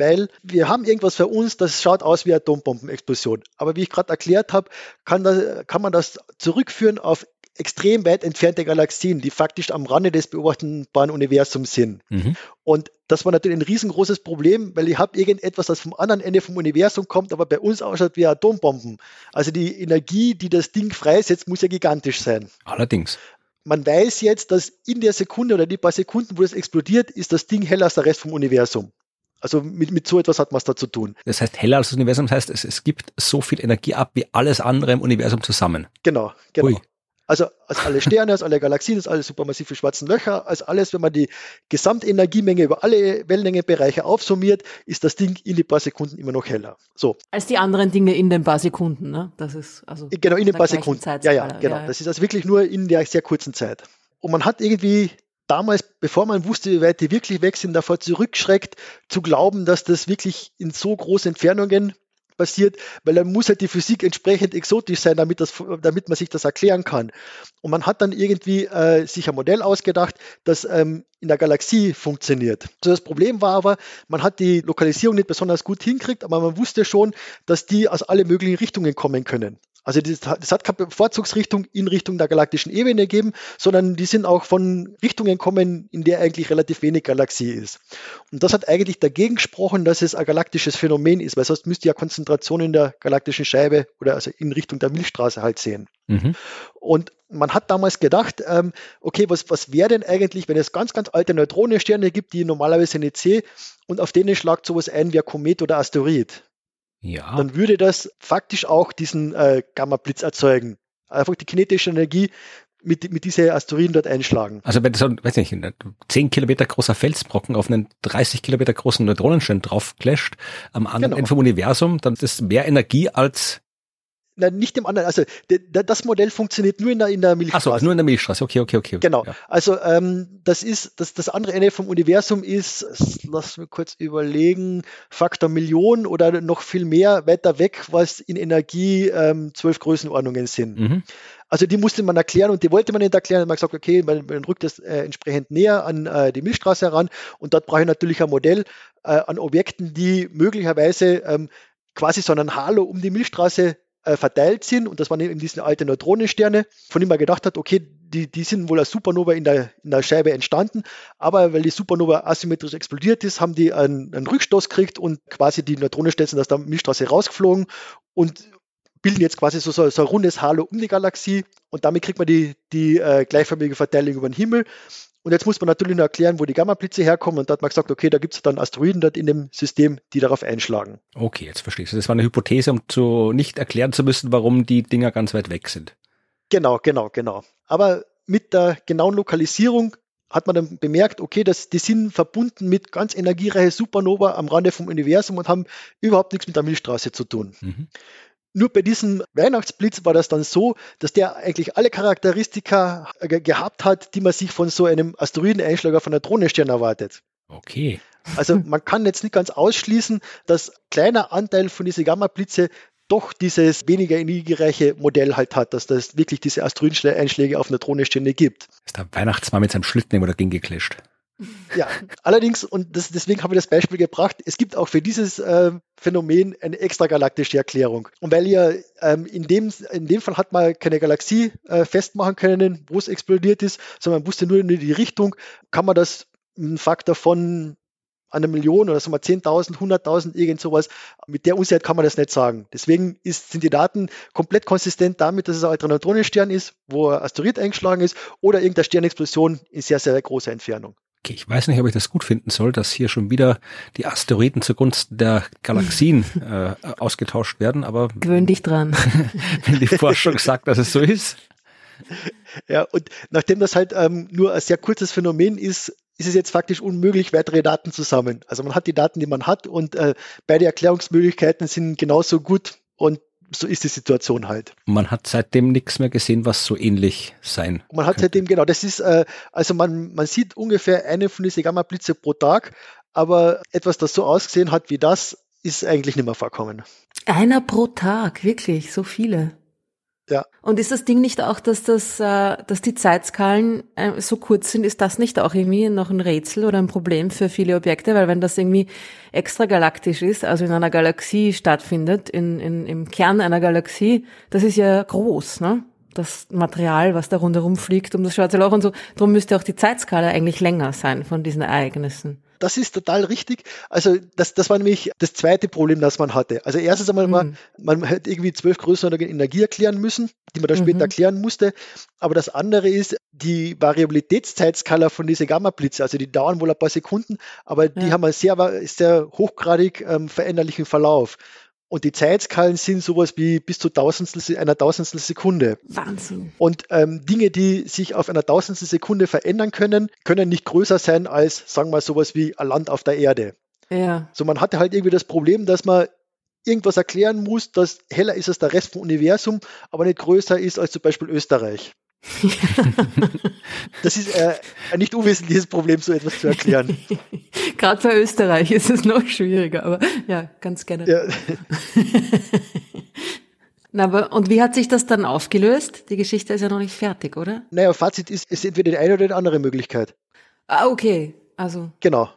weil wir haben irgendwas für uns, das schaut aus wie Atombombenexplosion. Aber wie ich gerade erklärt habe, kann, kann man das zurückführen auf extrem weit entfernte Galaxien, die faktisch am Rande des beobachtbaren Universums sind. Mhm. Und das war natürlich ein riesengroßes Problem, weil ich habe irgendetwas, das vom anderen Ende vom Universum kommt, aber bei uns ausschaut wie Atombomben. Also die Energie, die das Ding freisetzt, muss ja gigantisch sein. Allerdings. Man weiß jetzt, dass in der Sekunde oder die paar Sekunden, wo es explodiert, ist das Ding heller als der Rest vom Universum. Also mit, mit so etwas hat man es da zu tun. Das heißt, heller als das Universum, das heißt, es, es gibt so viel Energie ab wie alles andere im Universum zusammen. Genau, genau. Ui. Also als alle Sterne, als alle Galaxien, als alle supermassive schwarzen Löcher, als alles, wenn man die Gesamtenergiemenge über alle Wellenlängenbereiche aufsummiert, ist das Ding in die paar Sekunden immer noch heller. So. Als die anderen Dinge in den paar Sekunden, ne? Das ist also. Genau, in den paar Sekunden. Ja, ja, genau. Ja, ja. Das ist also wirklich nur in der sehr kurzen Zeit. Und man hat irgendwie damals, bevor man wusste, wie weit die wirklich weg sind, davor zurückschreckt, zu glauben, dass das wirklich in so großen Entfernungen passiert, weil dann muss halt die Physik entsprechend exotisch sein, damit, das, damit man sich das erklären kann. Und man hat dann irgendwie äh, sich ein Modell ausgedacht, das ähm, in der Galaxie funktioniert. Also das Problem war aber, man hat die Lokalisierung nicht besonders gut hinkriegt, aber man wusste schon, dass die aus alle möglichen Richtungen kommen können. Also das, das, hat keine Bevorzugsrichtung in Richtung der galaktischen Ebene gegeben, sondern die sind auch von Richtungen kommen, in der eigentlich relativ wenig Galaxie ist. Und das hat eigentlich dagegen gesprochen, dass es ein galaktisches Phänomen ist, weil sonst müsste ja Konzentration in der galaktischen Scheibe oder also in Richtung der Milchstraße halt sehen. Mhm. Und man hat damals gedacht, ähm, okay, was, was wäre denn eigentlich, wenn es ganz, ganz alte Neutronensterne gibt, die normalerweise nicht sehe, und auf denen schlagt sowas ein wie ein Komet oder Asteroid? Ja. dann würde das faktisch auch diesen äh, Gamma-Blitz erzeugen. Einfach die kinetische Energie mit, mit diese Asteroiden dort einschlagen. Also wenn so ein, weiß nicht, ein 10 Kilometer großer Felsbrocken auf einen 30 Kilometer großen Neutronenstern draufclasht, am anderen genau. Ende vom Universum, dann ist das mehr Energie als na, nicht im anderen, also das Modell funktioniert nur in der, in der Milchstraße. Ach so, nur in der Milchstraße, okay, okay, okay. Genau, ja. also ähm, das ist, das, das andere Ende vom Universum ist, lass mich kurz überlegen, Faktor Millionen oder noch viel mehr weiter weg, was in Energie ähm, zwölf Größenordnungen sind. Mhm. Also die musste man erklären und die wollte man nicht erklären. Man hat gesagt, okay, man, man rückt das äh, entsprechend näher an äh, die Milchstraße heran und dort brauche ich natürlich ein Modell äh, an Objekten, die möglicherweise ähm, quasi so einen Halo um die Milchstraße äh, verteilt sind. Und das waren eben diese alten Neutronensterne, von denen man gedacht hat, okay, die, die sind wohl als Supernova in der, in der Scheibe entstanden. Aber weil die Supernova asymmetrisch explodiert ist, haben die einen, einen Rückstoß gekriegt und quasi die Neutronensterne sind aus der Milchstraße rausgeflogen. Und bilden jetzt quasi so, so, so ein rundes Halo um die Galaxie und damit kriegt man die, die äh, gleichförmige Verteilung über den Himmel. Und jetzt muss man natürlich noch erklären, wo die Gammablitze herkommen. Und da hat man gesagt, okay, da gibt es dann Asteroiden dort in dem System, die darauf einschlagen. Okay, jetzt verstehst du. Das war eine Hypothese, um zu nicht erklären zu müssen, warum die Dinger ganz weit weg sind. Genau, genau, genau. Aber mit der genauen Lokalisierung hat man dann bemerkt, okay, das, die sind verbunden mit ganz energiereiche Supernova am Rande vom Universum und haben überhaupt nichts mit der Milchstraße zu tun. Mhm. Nur bei diesem Weihnachtsblitz war das dann so, dass der eigentlich alle Charakteristika äh, gehabt hat, die man sich von so einem Asteroideneinschlager von einer Drohnenstern erwartet. Okay. Also man kann jetzt nicht ganz ausschließen, dass kleiner Anteil von diesen Gamma-Blitze doch dieses weniger energiereiche Modell halt hat, dass das wirklich diese Asteroideneinschläge auf einer Drohnensterne gibt. Ist der Weihnachtsmann mit seinem Schlitten immer dagegen geklischt. Ja, allerdings, und das, deswegen habe ich das Beispiel gebracht, es gibt auch für dieses äh, Phänomen eine extragalaktische Erklärung. Und weil ja ähm, in, dem, in dem Fall hat man keine Galaxie äh, festmachen können, wo es explodiert ist, sondern man wusste nur in die Richtung, kann man das einen Faktor von einer Million oder sagen wir 10.000, 100.000, irgend sowas. Mit der Unsicherheit kann man das nicht sagen. Deswegen ist, sind die Daten komplett konsistent damit, dass es ein Neutronenstern ist, wo ein Asteroid eingeschlagen ist oder irgendeine Sternexplosion in sehr, sehr großer Entfernung. Okay, ich weiß nicht, ob ich das gut finden soll, dass hier schon wieder die Asteroiden zugunsten der Galaxien äh, ausgetauscht werden, aber gewöhn dich dran. wenn die Forschung sagt, dass es so ist. Ja, und nachdem das halt ähm, nur ein sehr kurzes Phänomen ist, ist es jetzt faktisch unmöglich, weitere Daten zu sammeln. Also man hat die Daten, die man hat und äh, beide Erklärungsmöglichkeiten sind genauso gut und so ist die Situation halt. Man hat seitdem nichts mehr gesehen, was so ähnlich sein. Man hat seitdem, genau, das ist, äh, also man, man sieht ungefähr eine von diesen Gamma-Blitze pro Tag, aber etwas, das so ausgesehen hat wie das, ist eigentlich nicht mehr vorkommen. Einer pro Tag, wirklich, so viele. Ja. Und ist das Ding nicht auch, dass das, äh, dass die Zeitskalen äh, so kurz sind, ist das nicht auch irgendwie noch ein Rätsel oder ein Problem für viele Objekte? Weil wenn das irgendwie extragalaktisch ist, also in einer Galaxie stattfindet, in, in, im Kern einer Galaxie, das ist ja groß, ne? Das Material, was da rundherum fliegt um das schwarze Loch und so. Darum müsste auch die Zeitskala eigentlich länger sein von diesen Ereignissen das ist total richtig. Also das, das war nämlich das zweite Problem, das man hatte. Also erstens einmal, mhm. man, man hätte irgendwie zwölf Größenordnungen Energie erklären müssen, die man dann mhm. später erklären musste. Aber das andere ist, die Variabilitätszeitskala von diesen Gamma-Blitze, also die dauern wohl ein paar Sekunden, aber die ja. haben einen sehr, sehr hochgradig ähm, veränderlichen Verlauf. Und die Zeitskalen sind sowas wie bis zu Tausendstel, einer Tausendstel Sekunde. Wahnsinn. Und ähm, Dinge, die sich auf einer Tausendstel Sekunde verändern können, können nicht größer sein als, sagen wir mal, sowas wie ein Land auf der Erde. Ja. So, man hatte halt irgendwie das Problem, dass man irgendwas erklären muss, das heller ist als der Rest vom Universum, aber nicht größer ist als zum Beispiel Österreich. das ist äh, ein nicht unwesentliches Problem, so etwas zu erklären. Gerade für Österreich ist es noch schwieriger, aber ja, ganz gerne. Ja. Na, aber, und wie hat sich das dann aufgelöst? Die Geschichte ist ja noch nicht fertig, oder? Naja, Fazit ist, es ist entweder die eine oder die andere Möglichkeit. Ah, okay. Also. Genau.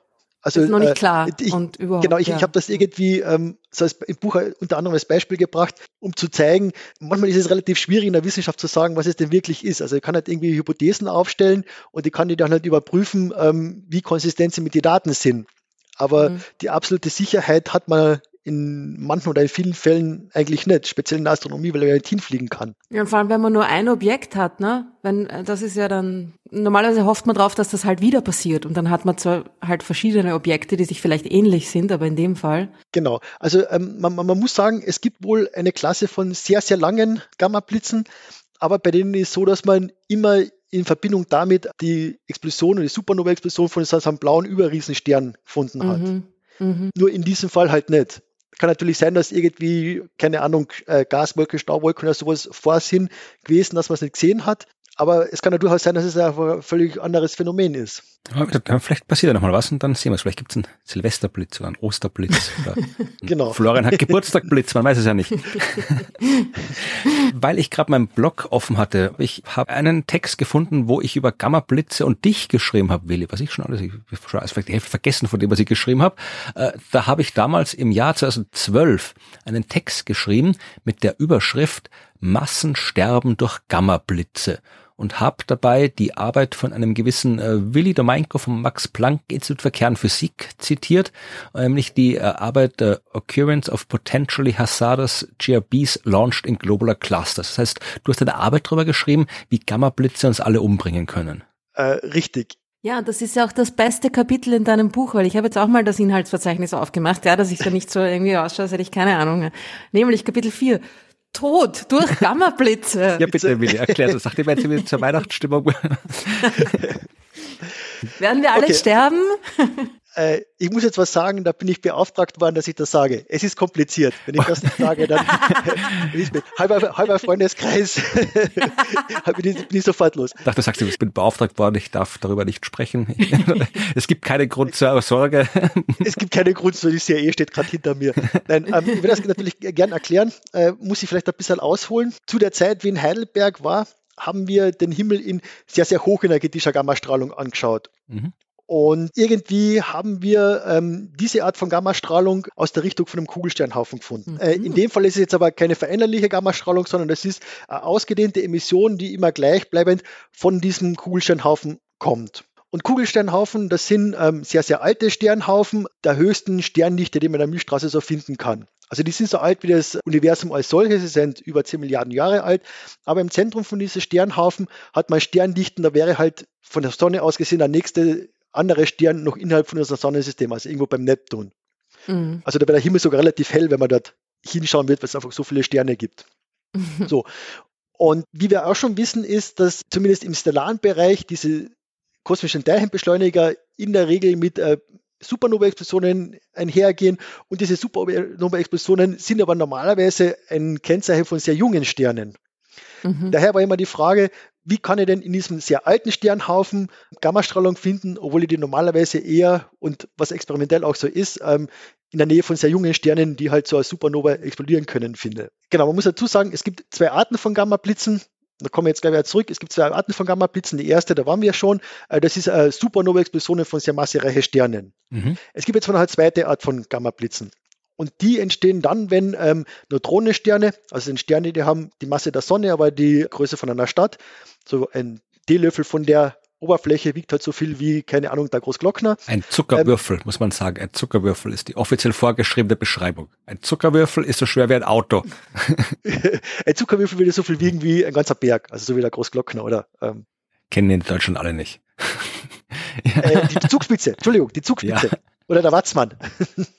Also, ist noch nicht äh, klar ich, und überhaupt. Genau, ich, ja. ich habe das irgendwie ähm, so als, im Buch unter anderem als Beispiel gebracht, um zu zeigen, manchmal ist es relativ schwierig in der Wissenschaft zu sagen, was es denn wirklich ist. Also ich kann halt irgendwie Hypothesen aufstellen und ich kann die dann halt überprüfen, ähm, wie konsistent sie mit den Daten sind. Aber mhm. die absolute Sicherheit hat man in manchen oder in vielen Fällen eigentlich nicht, speziell in der Astronomie, weil er ja nicht hinfliegen kann. Ja, vor allem, wenn man nur ein Objekt hat, ne? Wenn, äh, das ist ja dann, normalerweise hofft man drauf, dass das halt wieder passiert und dann hat man zwar halt verschiedene Objekte, die sich vielleicht ähnlich sind, aber in dem Fall. Genau. Also ähm, man, man muss sagen, es gibt wohl eine Klasse von sehr, sehr langen Gamma-Blitzen, aber bei denen ist es so, dass man immer in Verbindung damit die Explosion die Supernova-Explosion von einem blauen Überriesenstern gefunden hat. Mhm. Mhm. Nur in diesem Fall halt nicht. Kann natürlich sein, dass irgendwie, keine Ahnung, äh, Gaswolke, Staubwolke oder sowas vor sind gewesen, dass man es nicht gesehen hat. Aber es kann ja durchaus sein, dass es ein völlig anderes Phänomen ist. Ja, vielleicht passiert ja noch mal was und dann sehen wir es. Vielleicht gibt es einen Silvesterblitz oder einen Osterblitz. Oder genau. Florian hat Geburtstagblitz, man weiß es ja nicht. Weil ich gerade meinen Blog offen hatte, ich habe einen Text gefunden, wo ich über Gamma-Blitze und dich geschrieben habe, Willi, was ich schon alles, ich habe schon alles vielleicht die Hälfte vergessen von dem, was ich geschrieben habe. Äh, da habe ich damals im Jahr 2012 einen Text geschrieben mit der Überschrift Massensterben durch Gamma-Blitze. Und habe dabei die Arbeit von einem gewissen äh, Willi Domeinko vom Max-Planck-Institut für Kernphysik zitiert, nämlich die äh, Arbeit äh, Occurrence of Potentially Hazardous GRBs Launched in Globular Clusters. Das heißt, du hast eine Arbeit darüber geschrieben, wie Gamma-Blitze uns alle umbringen können. Äh, richtig. Ja, das ist ja auch das beste Kapitel in deinem Buch, weil ich habe jetzt auch mal das Inhaltsverzeichnis aufgemacht, ja, dass ich da nicht so irgendwie ausschaue, als hätte ich keine Ahnung. Nämlich Kapitel 4. Tod durch Gammablitze. ja, bitte, Willi, erklär das. Nachdem wir jetzt zur Weihnachtsstimmung. Werden wir alle okay. sterben? äh, ich muss jetzt was sagen, da bin ich beauftragt worden, dass ich das sage. Es ist kompliziert. Wenn ich das nicht sage, dann halber, halber Freundeskreis bin, ich, bin ich sofort los. Ich dachte, du sagst, ich bin beauftragt worden, ich darf darüber nicht sprechen. es gibt keinen Grund zur Sorge. es gibt keinen Grund, so die CIA steht gerade hinter mir. Nein, ähm, ich will das natürlich gern erklären, äh, muss ich vielleicht ein bisschen ausholen. Zu der Zeit, wie in Heidelberg war, haben wir den Himmel in sehr, sehr hochenergetischer Gammastrahlung angeschaut. Mhm. Und irgendwie haben wir ähm, diese Art von Gammastrahlung aus der Richtung von einem Kugelsternhaufen gefunden. Mhm. Äh, in dem Fall ist es jetzt aber keine veränderliche Gammastrahlung, sondern es ist eine ausgedehnte Emission, die immer gleichbleibend von diesem Kugelsternhaufen kommt. Und Kugelsternhaufen, das sind ähm, sehr, sehr alte Sternhaufen der höchsten Sterndichte, die man in der Milchstraße so finden kann. Also die sind so alt wie das Universum als solches, sie sind über 10 Milliarden Jahre alt, aber im Zentrum von diesem Sternhaufen hat man Sterndichten, da wäre halt von der Sonne aus gesehen der nächste andere Stern noch innerhalb von unserem Sonnensystem, also irgendwo beim Neptun. Mhm. Also da wäre der Himmel sogar relativ hell, wenn man dort hinschauen wird, weil es einfach so viele Sterne gibt. Mhm. So. Und wie wir auch schon wissen, ist, dass zumindest im stellaren Bereich diese kosmischen Teilchenbeschleuniger in der Regel mit äh, Supernova-Explosionen einhergehen. Und diese Supernova-Explosionen sind aber normalerweise ein Kennzeichen von sehr jungen Sternen. Mhm. Daher war immer die Frage, wie kann ich denn in diesem sehr alten Sternhaufen Gammastrahlung finden, obwohl ich die normalerweise eher und was experimentell auch so ist, ähm, in der Nähe von sehr jungen Sternen, die halt so als Supernova explodieren können, finde. Genau, man muss dazu sagen, es gibt zwei Arten von Gammablitzen. Da kommen wir jetzt gleich wieder zurück. Es gibt zwei Arten von Gammablitzen. Die erste, da waren wir schon, äh, das ist äh, Supernova-Explosionen von sehr massereichen Sternen. Mhm. Es gibt jetzt noch eine zweite Art von Gammablitzen. Und die entstehen dann, wenn ähm, Neutronensterne, also sind Sterne, die haben die Masse der Sonne, aber die Größe von einer Stadt, so ein Teelöffel von der Oberfläche wiegt halt so viel wie, keine Ahnung, der Großglockner. Ein Zuckerwürfel, ähm, muss man sagen. Ein Zuckerwürfel ist die offiziell vorgeschriebene Beschreibung. Ein Zuckerwürfel ist so schwer wie ein Auto. ein Zuckerwürfel würde so viel wiegen wie ein ganzer Berg, also so wie der Großglockner, oder? Ähm, Kennen den Deutschen alle nicht. äh, die Zugspitze, Entschuldigung, die Zugspitze. Ja. Oder der Watzmann.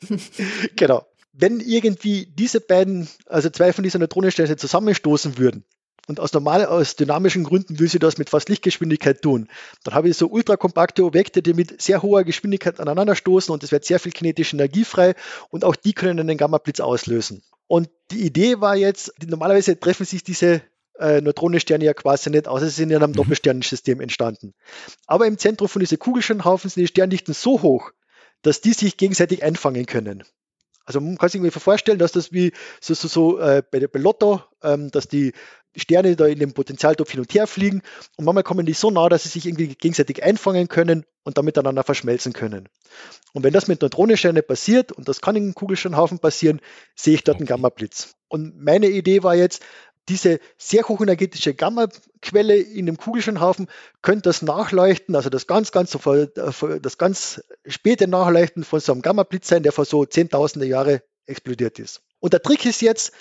genau. Wenn irgendwie diese beiden, also zwei von diesen Neutronensternen zusammenstoßen würden, und aus normal, aus dynamischen Gründen will sie das mit fast Lichtgeschwindigkeit tun. Dann habe ich so ultrakompakte Objekte, die mit sehr hoher Geschwindigkeit aneinander stoßen und es wird sehr viel kinetische Energie frei und auch die können einen Gamma-Blitz auslösen. Und die Idee war jetzt, die, normalerweise treffen sich diese äh, Neutronensterne ja quasi nicht aus, sie sind in einem mhm. Doppelsternensystem entstanden. Aber im Zentrum von diesen Kugelsternhaufen sind die Sterndichten so hoch, dass die sich gegenseitig einfangen können. Also man kann sich irgendwie vorstellen, dass das wie so, so, so äh, bei, bei Lotto, ähm, dass die Sterne da in dem Potenzialtopf hin und her fliegen und manchmal kommen die so nah, dass sie sich irgendwie gegenseitig einfangen können und dann miteinander verschmelzen können. Und wenn das mit Neutronensternen passiert, und das kann in einem Kugelsternhaufen passieren, sehe ich dort einen Gamma-Blitz. Und meine Idee war jetzt, diese sehr hochenergetische Gamma-Quelle in dem Kugelsternhaufen könnte das Nachleuchten, also das ganz, ganz, das ganz späte Nachleuchten von so einem Gamma-Blitz sein, der vor so zehntausende Jahre explodiert ist. Und der Trick ist jetzt,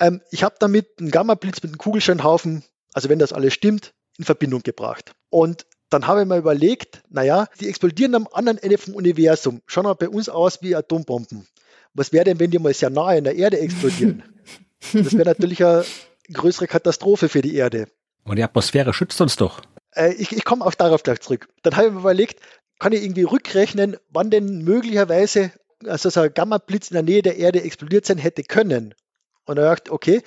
ähm, ich habe damit einen Gamma-Blitz mit einem Kugelsternhaufen, also wenn das alles stimmt, in Verbindung gebracht. Und dann habe ich mir überlegt, naja, die explodieren am anderen Ende vom Universum, schauen aber bei uns aus wie Atombomben. Was wäre denn, wenn die mal sehr nahe in der Erde explodieren? Das wäre natürlich eine größere Katastrophe für die Erde. Und die Atmosphäre schützt uns doch. Äh, ich ich komme auch darauf gleich zurück. Dann habe ich mir überlegt, kann ich irgendwie rückrechnen, wann denn möglicherweise also so ein Gamma-Blitz in der Nähe der Erde explodiert sein hätte können. Und er sagt, okay,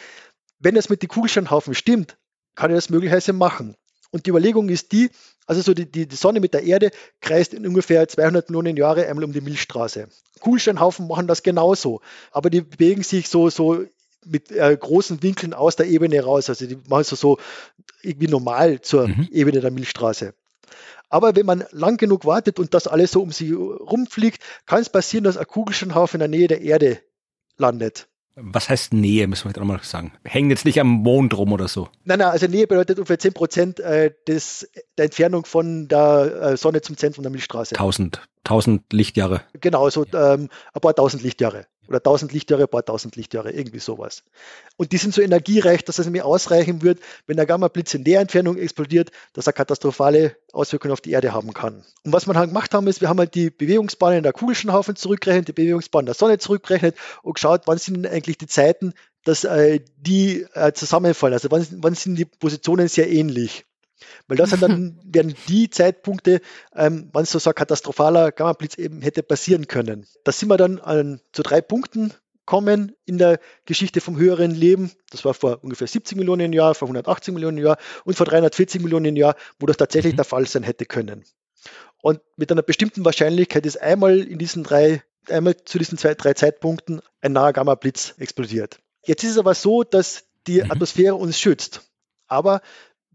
wenn das mit den Kugelsternhaufen stimmt, kann ich das möglicherweise machen. Und die Überlegung ist die, also so die, die, die Sonne mit der Erde kreist in ungefähr 200 Millionen Jahre einmal um die Milchstraße. Kugelsternhaufen machen das genauso, aber die bewegen sich so, so mit äh, großen Winkeln aus der Ebene raus. Also die machen so, so irgendwie normal zur mhm. Ebene der Milchstraße. Aber wenn man lang genug wartet und das alles so um sie rumfliegt, kann es passieren, dass ein Kugelsternhaufen in der Nähe der Erde landet. Was heißt Nähe, müssen wir jetzt nochmal sagen? Hängen jetzt nicht am Mond rum oder so? Nein, nein, also Nähe bedeutet ungefähr 10 Prozent äh, des, der Entfernung von der äh, Sonne zum Zentrum der Milchstraße. 1000, 1000 Lichtjahre. Genau, so ähm, ein paar tausend Lichtjahre. Oder 1000 Lichtjahre, ein paar tausend Lichtjahre, irgendwie sowas. Und die sind so energiereich, dass es mir ausreichen wird, wenn der Gamma-Blitz in der Entfernung explodiert, dass er katastrophale Auswirkungen auf die Erde haben kann. Und was wir halt gemacht haben, ist, wir haben halt die Bewegungsbahnen der Kugelschenhaufen zurückgerechnet, die Bewegungsbahnen der Sonne zurückgerechnet und geschaut, wann sind eigentlich die Zeiten, dass äh, die äh, zusammenfallen. Also wann, wann sind die Positionen sehr ähnlich. Weil das sind dann werden die Zeitpunkte, ähm, wann so, so ein katastrophaler Gamma-Blitz eben hätte passieren können. Da sind wir dann an, zu drei Punkten kommen in der Geschichte vom höheren Leben. Das war vor ungefähr 70 Millionen Jahren, vor 180 Millionen Jahren und vor 340 Millionen Jahren, wo das tatsächlich mhm. der Fall sein hätte können. Und mit einer bestimmten Wahrscheinlichkeit ist einmal in diesen drei, einmal zu diesen zwei, drei Zeitpunkten ein naher Gamma-Blitz explodiert. Jetzt ist es aber so, dass die mhm. Atmosphäre uns schützt. Aber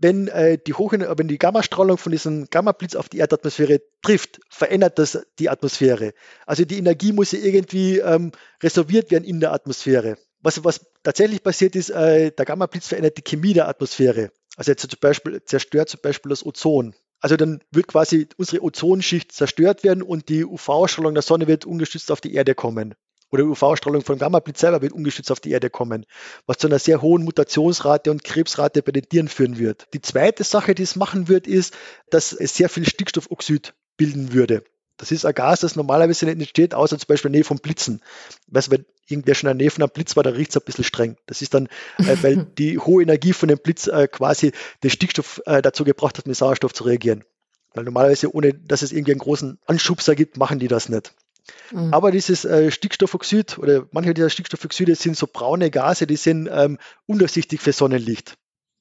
wenn äh, die Hoch wenn die Gammastrahlung von diesem Gammablitz auf die Erdatmosphäre trifft, verändert das die Atmosphäre. Also die Energie muss ja irgendwie ähm, reserviert werden in der Atmosphäre. Was, was tatsächlich passiert ist, äh, der Gammablitz verändert die Chemie der Atmosphäre. Also jetzt zum Beispiel zerstört zum Beispiel das Ozon. Also dann wird quasi unsere Ozonschicht zerstört werden und die UV-Strahlung der Sonne wird ungestützt auf die Erde kommen oder UV-Strahlung von Gamma-Blitz selber wird ungeschützt auf die Erde kommen, was zu einer sehr hohen Mutationsrate und Krebsrate bei den Tieren führen wird. Die zweite Sache, die es machen wird, ist, dass es sehr viel Stickstoffoxid bilden würde. Das ist ein Gas, das normalerweise nicht entsteht, außer zum Beispiel in der Nähe von Blitzen. Weißt du, wenn irgendwer schon in der Nähe von einem Blitz war, dann riecht es ein bisschen streng. Das ist dann, äh, weil die hohe Energie von dem Blitz äh, quasi den Stickstoff äh, dazu gebracht hat, mit Sauerstoff zu reagieren. Weil normalerweise, ohne dass es irgendwie einen großen Anschubser gibt, machen die das nicht. Mhm. Aber dieses äh, Stickstoffoxid oder manche dieser Stickstoffoxide sind so braune Gase, die sind ähm, undurchsichtig für Sonnenlicht.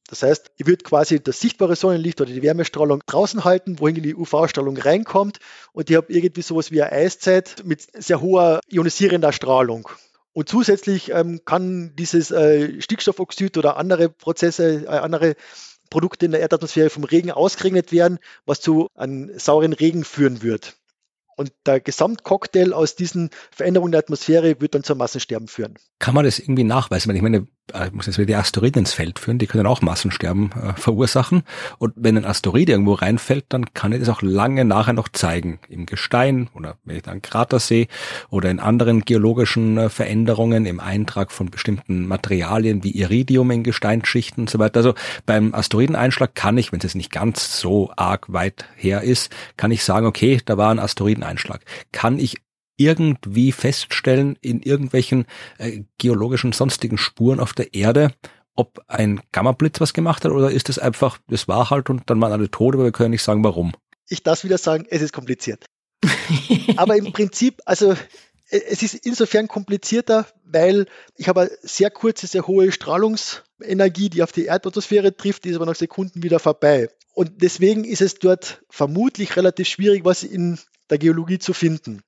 Das heißt, ich würde quasi das sichtbare Sonnenlicht oder die Wärmestrahlung draußen halten, wohin die UV-Strahlung reinkommt und ich habe irgendwie sowas wie eine Eiszeit mit sehr hoher ionisierender Strahlung. Und zusätzlich ähm, kann dieses äh, Stickstoffoxid oder andere Prozesse, äh, andere Produkte in der Erdatmosphäre vom Regen ausgeregnet werden, was zu einem sauren Regen führen wird. Und der Gesamtcocktail aus diesen Veränderungen der Atmosphäre wird dann zum Massensterben führen. Kann man das irgendwie nachweisen? Ich meine, ich muss jetzt wieder die Asteroiden ins Feld führen, die können auch Massensterben äh, verursachen. Und wenn ein Asteroid irgendwo reinfällt, dann kann ich das auch lange nachher noch zeigen. Im Gestein oder wenn ich dann Krater sehe oder in anderen geologischen äh, Veränderungen, im Eintrag von bestimmten Materialien wie Iridium in Gesteinsschichten und so weiter. Also beim Asteroideneinschlag kann ich, wenn es jetzt nicht ganz so arg weit her ist, kann ich sagen, okay, da war ein Asteroideneinschlag Einschlag. Kann ich irgendwie feststellen in irgendwelchen äh, geologischen sonstigen Spuren auf der Erde, ob ein Gammablitz was gemacht hat oder ist es einfach, das war halt und dann waren alle tot, aber wir können nicht sagen, warum. Ich darf wieder sagen, es ist kompliziert. aber im Prinzip, also äh, es ist insofern komplizierter, weil ich habe sehr kurze, sehr hohe Strahlungsenergie, die auf die Erdatmosphäre trifft, die ist aber nach Sekunden wieder vorbei. Und deswegen ist es dort vermutlich relativ schwierig, was in der Geologie zu finden.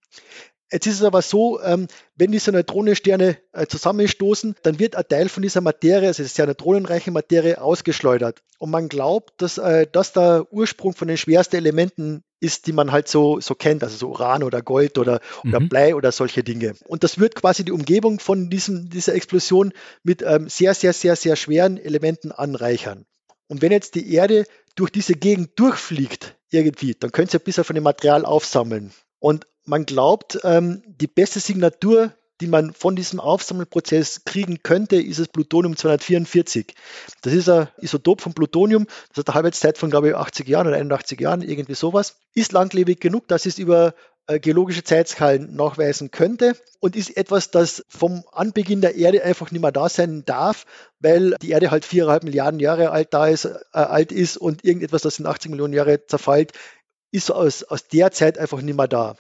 Jetzt ist es aber so, ähm, wenn diese Neutronensterne äh, zusammenstoßen, dann wird ein Teil von dieser Materie, also sehr neutronenreiche Materie, ausgeschleudert. Und man glaubt, dass äh, das der Ursprung von den schwersten Elementen ist, die man halt so, so kennt, also so Uran oder Gold oder, oder mhm. Blei oder solche Dinge. Und das wird quasi die Umgebung von diesem, dieser Explosion mit ähm, sehr, sehr, sehr, sehr schweren Elementen anreichern. Und wenn jetzt die Erde durch diese Gegend durchfliegt, irgendwie, dann könnt ihr ein bisschen von dem Material aufsammeln. Und man glaubt, ähm, die beste Signatur, die man von diesem Aufsammelprozess kriegen könnte, ist das Plutonium 244. Das ist ein Isotop von Plutonium, das hat eine Halbwertszeit von, glaube ich, 80 Jahren oder 81 Jahren, irgendwie sowas. Ist langlebig genug, dass es über äh, geologische Zeitskalen nachweisen könnte und ist etwas, das vom Anbeginn der Erde einfach nicht mehr da sein darf, weil die Erde halt viereinhalb Milliarden Jahre alt, da ist, äh, alt ist und irgendetwas, das in 80 Millionen Jahre zerfällt, ist aus, aus der Zeit einfach nicht mehr da.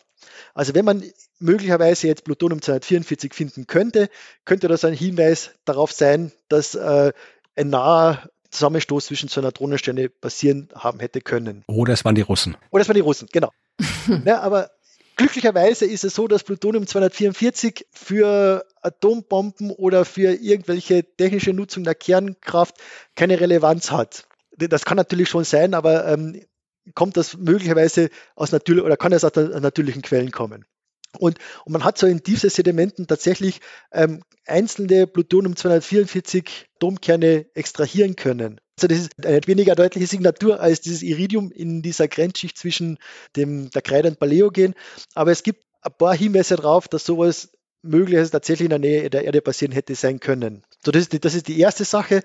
Also wenn man möglicherweise jetzt Plutonium 244 finden könnte, könnte das ein Hinweis darauf sein, dass äh, ein naher Zusammenstoß zwischen zwei Neutronensterne passieren haben hätte können. Oder es waren die Russen. Oder es waren die Russen, genau. ja, aber glücklicherweise ist es so, dass Plutonium 244 für Atombomben oder für irgendwelche technische Nutzung der Kernkraft keine Relevanz hat. Das kann natürlich schon sein, aber ähm, kommt das möglicherweise aus natürlichen oder kann es aus natürlichen Quellen kommen. Und, und man hat so in diese Sedimenten tatsächlich ähm, einzelne Plutonium-244 Domkerne extrahieren können. Also das ist eine weniger deutliche Signatur als dieses Iridium in dieser Grenzschicht zwischen dem, der Kreide und Paläogen. Aber es gibt ein paar Hinweise darauf, dass sowas möglicherweise tatsächlich in der Nähe der Erde passieren hätte sein können. So, das ist, die, das ist die erste Sache.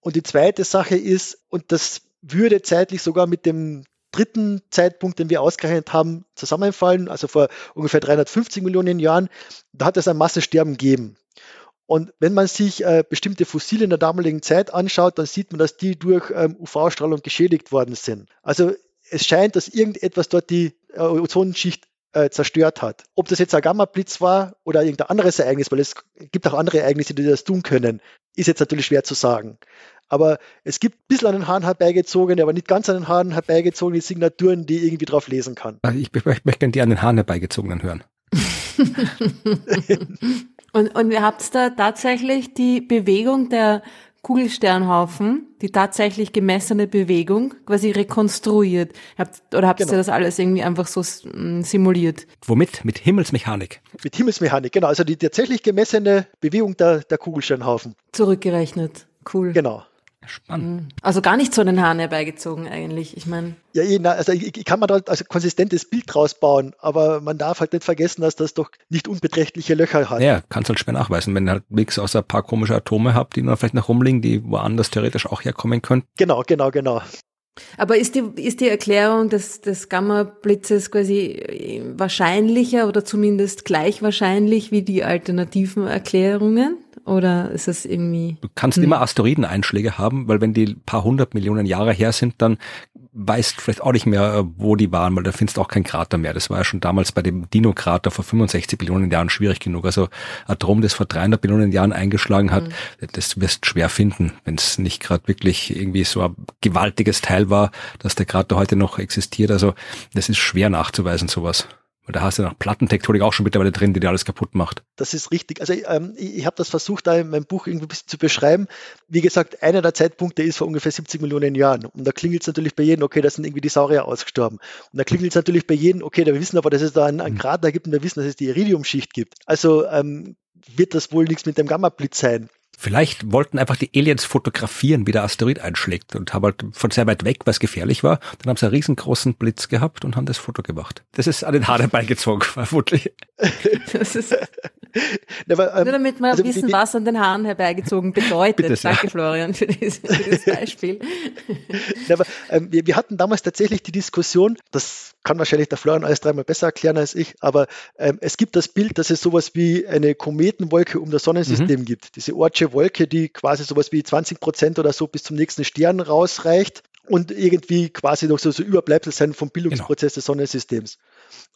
Und die zweite Sache ist, und das würde zeitlich sogar mit dem dritten Zeitpunkt, den wir ausgerechnet haben, zusammenfallen, also vor ungefähr 350 Millionen Jahren, da hat es ein Massesterben gegeben. Und wenn man sich äh, bestimmte Fossile in der damaligen Zeit anschaut, dann sieht man, dass die durch ähm, UV-Strahlung geschädigt worden sind. Also es scheint, dass irgendetwas dort die äh, Ozonschicht äh, zerstört hat. Ob das jetzt ein Gamma-Blitz war oder irgendein anderes Ereignis, weil es gibt auch andere Ereignisse, die das tun können, ist jetzt natürlich schwer zu sagen. Aber es gibt ein bisschen an den Haaren herbeigezogene, aber nicht ganz an den Haaren herbeigezogene Signaturen, die irgendwie drauf lesen kann. Ich, ich, ich möchte gerne die an den Haaren herbeigezogenen hören. und, und ihr habt da tatsächlich die Bewegung der Kugelsternhaufen, die tatsächlich gemessene Bewegung, quasi rekonstruiert. Habt, oder habt genau. ihr das alles irgendwie einfach so mm, simuliert? Womit? Mit Himmelsmechanik. Mit Himmelsmechanik, genau. Also die tatsächlich gemessene Bewegung der, der Kugelsternhaufen. Zurückgerechnet. Cool. Genau. Spannend. Mhm. Also gar nicht so den Haaren herbeigezogen eigentlich. Ich meine. Ja, eh, also ich, ich, kann man da also konsistentes Bild draus bauen, aber man darf halt nicht vergessen, dass das doch nicht unbeträchtliche Löcher hat. Ja, kannst halt schwer nachweisen, wenn ihr halt nichts außer ein paar komische Atome habt, die noch vielleicht noch rumliegen, die woanders theoretisch auch herkommen könnten. Genau, genau, genau. Aber ist die, ist die Erklärung des, des Gamma-Blitzes quasi wahrscheinlicher oder zumindest gleich wahrscheinlich wie die alternativen Erklärungen? Oder ist es irgendwie. Du kannst hm. immer Asteroideneinschläge haben, weil wenn die paar hundert Millionen Jahre her sind, dann weißt vielleicht auch nicht mehr, wo die waren, weil da findest du auch kein Krater mehr. Das war ja schon damals bei dem Dino-Krater vor 65 Billionen Jahren schwierig genug. Also Atom, das vor 300 Billionen Jahren eingeschlagen hat, mhm. das wirst schwer finden, wenn es nicht gerade wirklich irgendwie so ein gewaltiges Teil war, dass der Krater heute noch existiert. Also das ist schwer nachzuweisen, sowas. Und da hast du noch Plattentektonik auch schon mittlerweile drin, die dir alles kaputt macht. Das ist richtig. Also ähm, ich, ich habe das versucht, da in meinem Buch irgendwie ein bisschen zu beschreiben. Wie gesagt, einer der Zeitpunkte ist vor ungefähr 70 Millionen Jahren. Und da klingelt es natürlich bei jedem, okay, da sind irgendwie die Saurier ausgestorben. Und da klingelt es natürlich bei jedem, okay, da wir wissen aber, dass es da einen, einen mhm. Krater gibt und wir wissen, dass es die Iridiumschicht gibt. Also ähm, wird das wohl nichts mit dem Gamma-Blitz sein. Vielleicht wollten einfach die Aliens fotografieren, wie der Asteroid einschlägt und haben halt von sehr weit weg, was gefährlich war. Dann haben sie einen riesengroßen Blitz gehabt und haben das Foto gemacht. Das ist an den Haaren beigezogen, vermutlich. Das ist aber, ähm, Nur damit wir also, wissen, was an den Haaren herbeigezogen bedeutet. Bitte, Danke, Florian, für dieses, für dieses Beispiel. aber, ähm, wir, wir, hatten damals tatsächlich die Diskussion, das kann wahrscheinlich der Florian alles dreimal besser erklären als ich, aber ähm, es gibt das Bild, dass es sowas wie eine Kometenwolke um das Sonnensystem mhm. gibt. Diese Ortsche Wolke, die quasi sowas wie 20 Prozent oder so bis zum nächsten Stern rausreicht und irgendwie quasi noch so, so Überbleibsel sein vom Bildungsprozess genau. des Sonnensystems.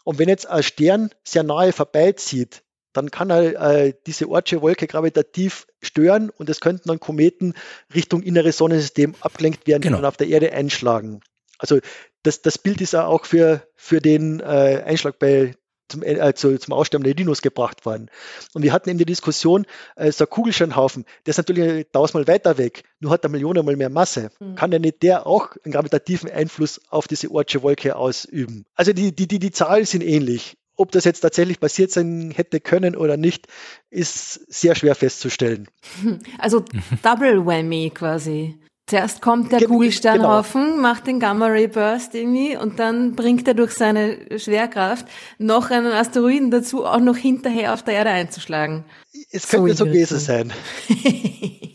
Und wenn jetzt ein Stern sehr nahe vorbeizieht, dann kann er äh, diese Ortsche Wolke gravitativ stören und es könnten dann Kometen Richtung inneres Sonnensystem abgelenkt werden genau. und auf der Erde einschlagen. Also das, das Bild ist ja auch für, für den äh, Einschlag bei zum, äh, zu, zum Aussterben der Dinos gebracht worden. Und wir hatten eben die Diskussion, äh, so ein Kugelsternhaufen, der ist natürlich tausendmal weiter weg, nur hat er Millionenmal mehr Masse. Mhm. Kann denn nicht der auch einen gravitativen Einfluss auf diese Ortsche Wolke ausüben? Also die, die, die, die Zahlen sind ähnlich. Ob das jetzt tatsächlich passiert sein hätte können oder nicht, ist sehr schwer festzustellen. Also Double Whammy quasi. Zuerst kommt der Ge Kugelsternhaufen, genau. macht den Gamma-Ray Burst irgendwie und dann bringt er durch seine Schwerkraft noch einen Asteroiden dazu, auch noch hinterher auf der Erde einzuschlagen. Es könnte so, so gewesen sein.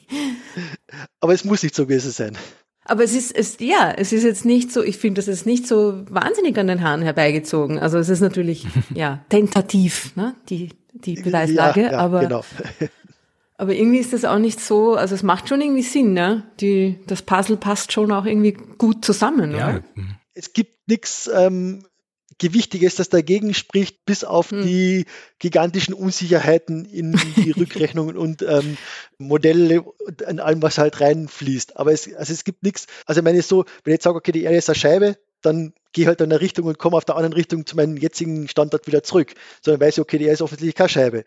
Aber es muss nicht so gewesen sein. Aber es ist, es, ja, es ist jetzt nicht so, ich finde, das ist nicht so wahnsinnig an den Haaren herbeigezogen. Also es ist natürlich, ja, tentativ, ne, die, die Beweislage, ja, ja, aber, genau. Aber irgendwie ist das auch nicht so, also es macht schon irgendwie Sinn, ne, die, das Puzzle passt schon auch irgendwie gut zusammen, ja. Oder? Es gibt nichts, ähm, Gewichtiges, das dagegen spricht, bis auf hm. die gigantischen Unsicherheiten in die Rückrechnungen und ähm, Modelle und in allem, was halt reinfließt. Aber es, also es gibt nichts. Also ich meine so, wenn ich jetzt sage, okay, die Erde ist eine Scheibe, dann gehe halt in eine Richtung und komme auf der anderen Richtung zu meinem jetzigen Standort wieder zurück. Sondern weiß ich, okay, die Erde ist offensichtlich keine Scheibe.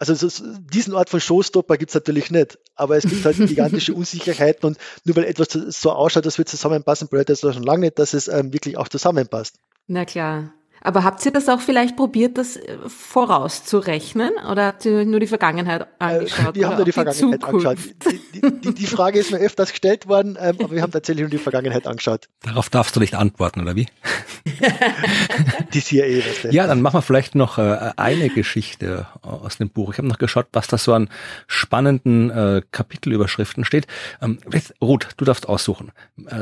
Also so, diesen Art von Showstopper gibt es natürlich nicht, aber es gibt halt gigantische Unsicherheiten und nur weil etwas so ausschaut, dass wir zusammenpassen, bedeutet das schon lange nicht, dass es ähm, wirklich auch zusammenpasst. Na klar. Aber habt ihr das auch vielleicht probiert, das äh, vorauszurechnen? Oder habt ihr nur die Vergangenheit äh, angeschaut? wir haben nur die Vergangenheit angeschaut. Die, die, die, Frage ist mir öfters gestellt worden, ähm, aber wir haben tatsächlich nur die Vergangenheit angeschaut. Darauf darfst du nicht antworten, oder wie? die CIA, was Ja, dann machen wir vielleicht noch äh, eine Geschichte aus dem Buch. Ich habe noch geschaut, was da so an spannenden Kapitelüberschriften steht. Ähm, Ruth, du darfst aussuchen.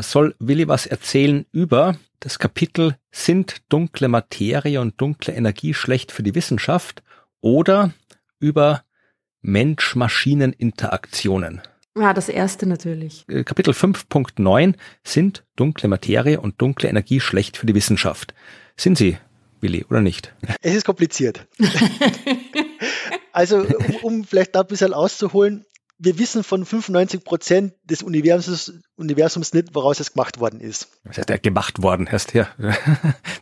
Soll Willi was erzählen über das Kapitel Sind dunkle Materie und dunkle Energie schlecht für die Wissenschaft oder über Mensch-Maschinen-Interaktionen. Ja, das erste natürlich. Äh, Kapitel 5.9 Sind dunkle Materie und dunkle Energie schlecht für die Wissenschaft? Sind sie, Willi, oder nicht? Es ist kompliziert. also, um, um vielleicht da ein bisschen auszuholen, wir wissen von 95 Prozent des Universums, Universums nicht, woraus es gemacht worden ist. Was heißt ja gemacht worden? Erst hier.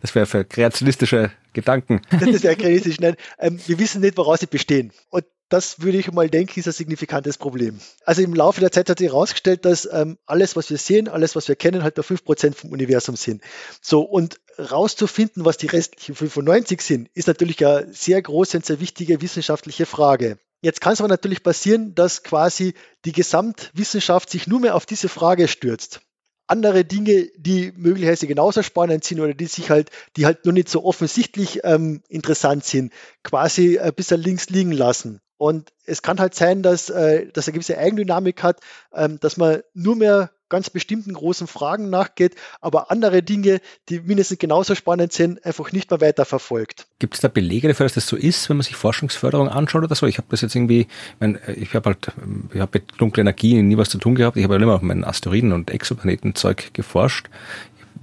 Das wäre für kreationistische Gedanken. Das wäre kreationistisch. Nein, ähm, wir wissen nicht, woraus sie bestehen. Und das würde ich mal denken, ist ein signifikantes Problem. Also im Laufe der Zeit hat sich herausgestellt, dass ähm, alles, was wir sehen, alles, was wir kennen, halt nur 5% vom Universum sind. So, und rauszufinden, was die restlichen 95 sind, ist natürlich eine sehr große und sehr wichtige wissenschaftliche Frage. Jetzt kann es aber natürlich passieren, dass quasi die Gesamtwissenschaft sich nur mehr auf diese Frage stürzt. Andere Dinge, die möglicherweise genauso spannend sind oder die sich halt, die halt nur nicht so offensichtlich ähm, interessant sind, quasi ein bisschen links liegen lassen. Und es kann halt sein, dass, äh, dass er gewisse Eigendynamik hat, ähm, dass man nur mehr ganz bestimmten großen Fragen nachgeht, aber andere Dinge, die mindestens genauso spannend sind, einfach nicht mehr weiter verfolgt. Gibt es da Belege dafür, dass das so ist, wenn man sich Forschungsförderung anschaut oder so? Ich habe das jetzt irgendwie, ich, mein, ich habe halt, ich habe mit dunkler Energie nie was zu tun gehabt. Ich habe ja immer auf meinen Asteroiden- und Exoplanetenzeug geforscht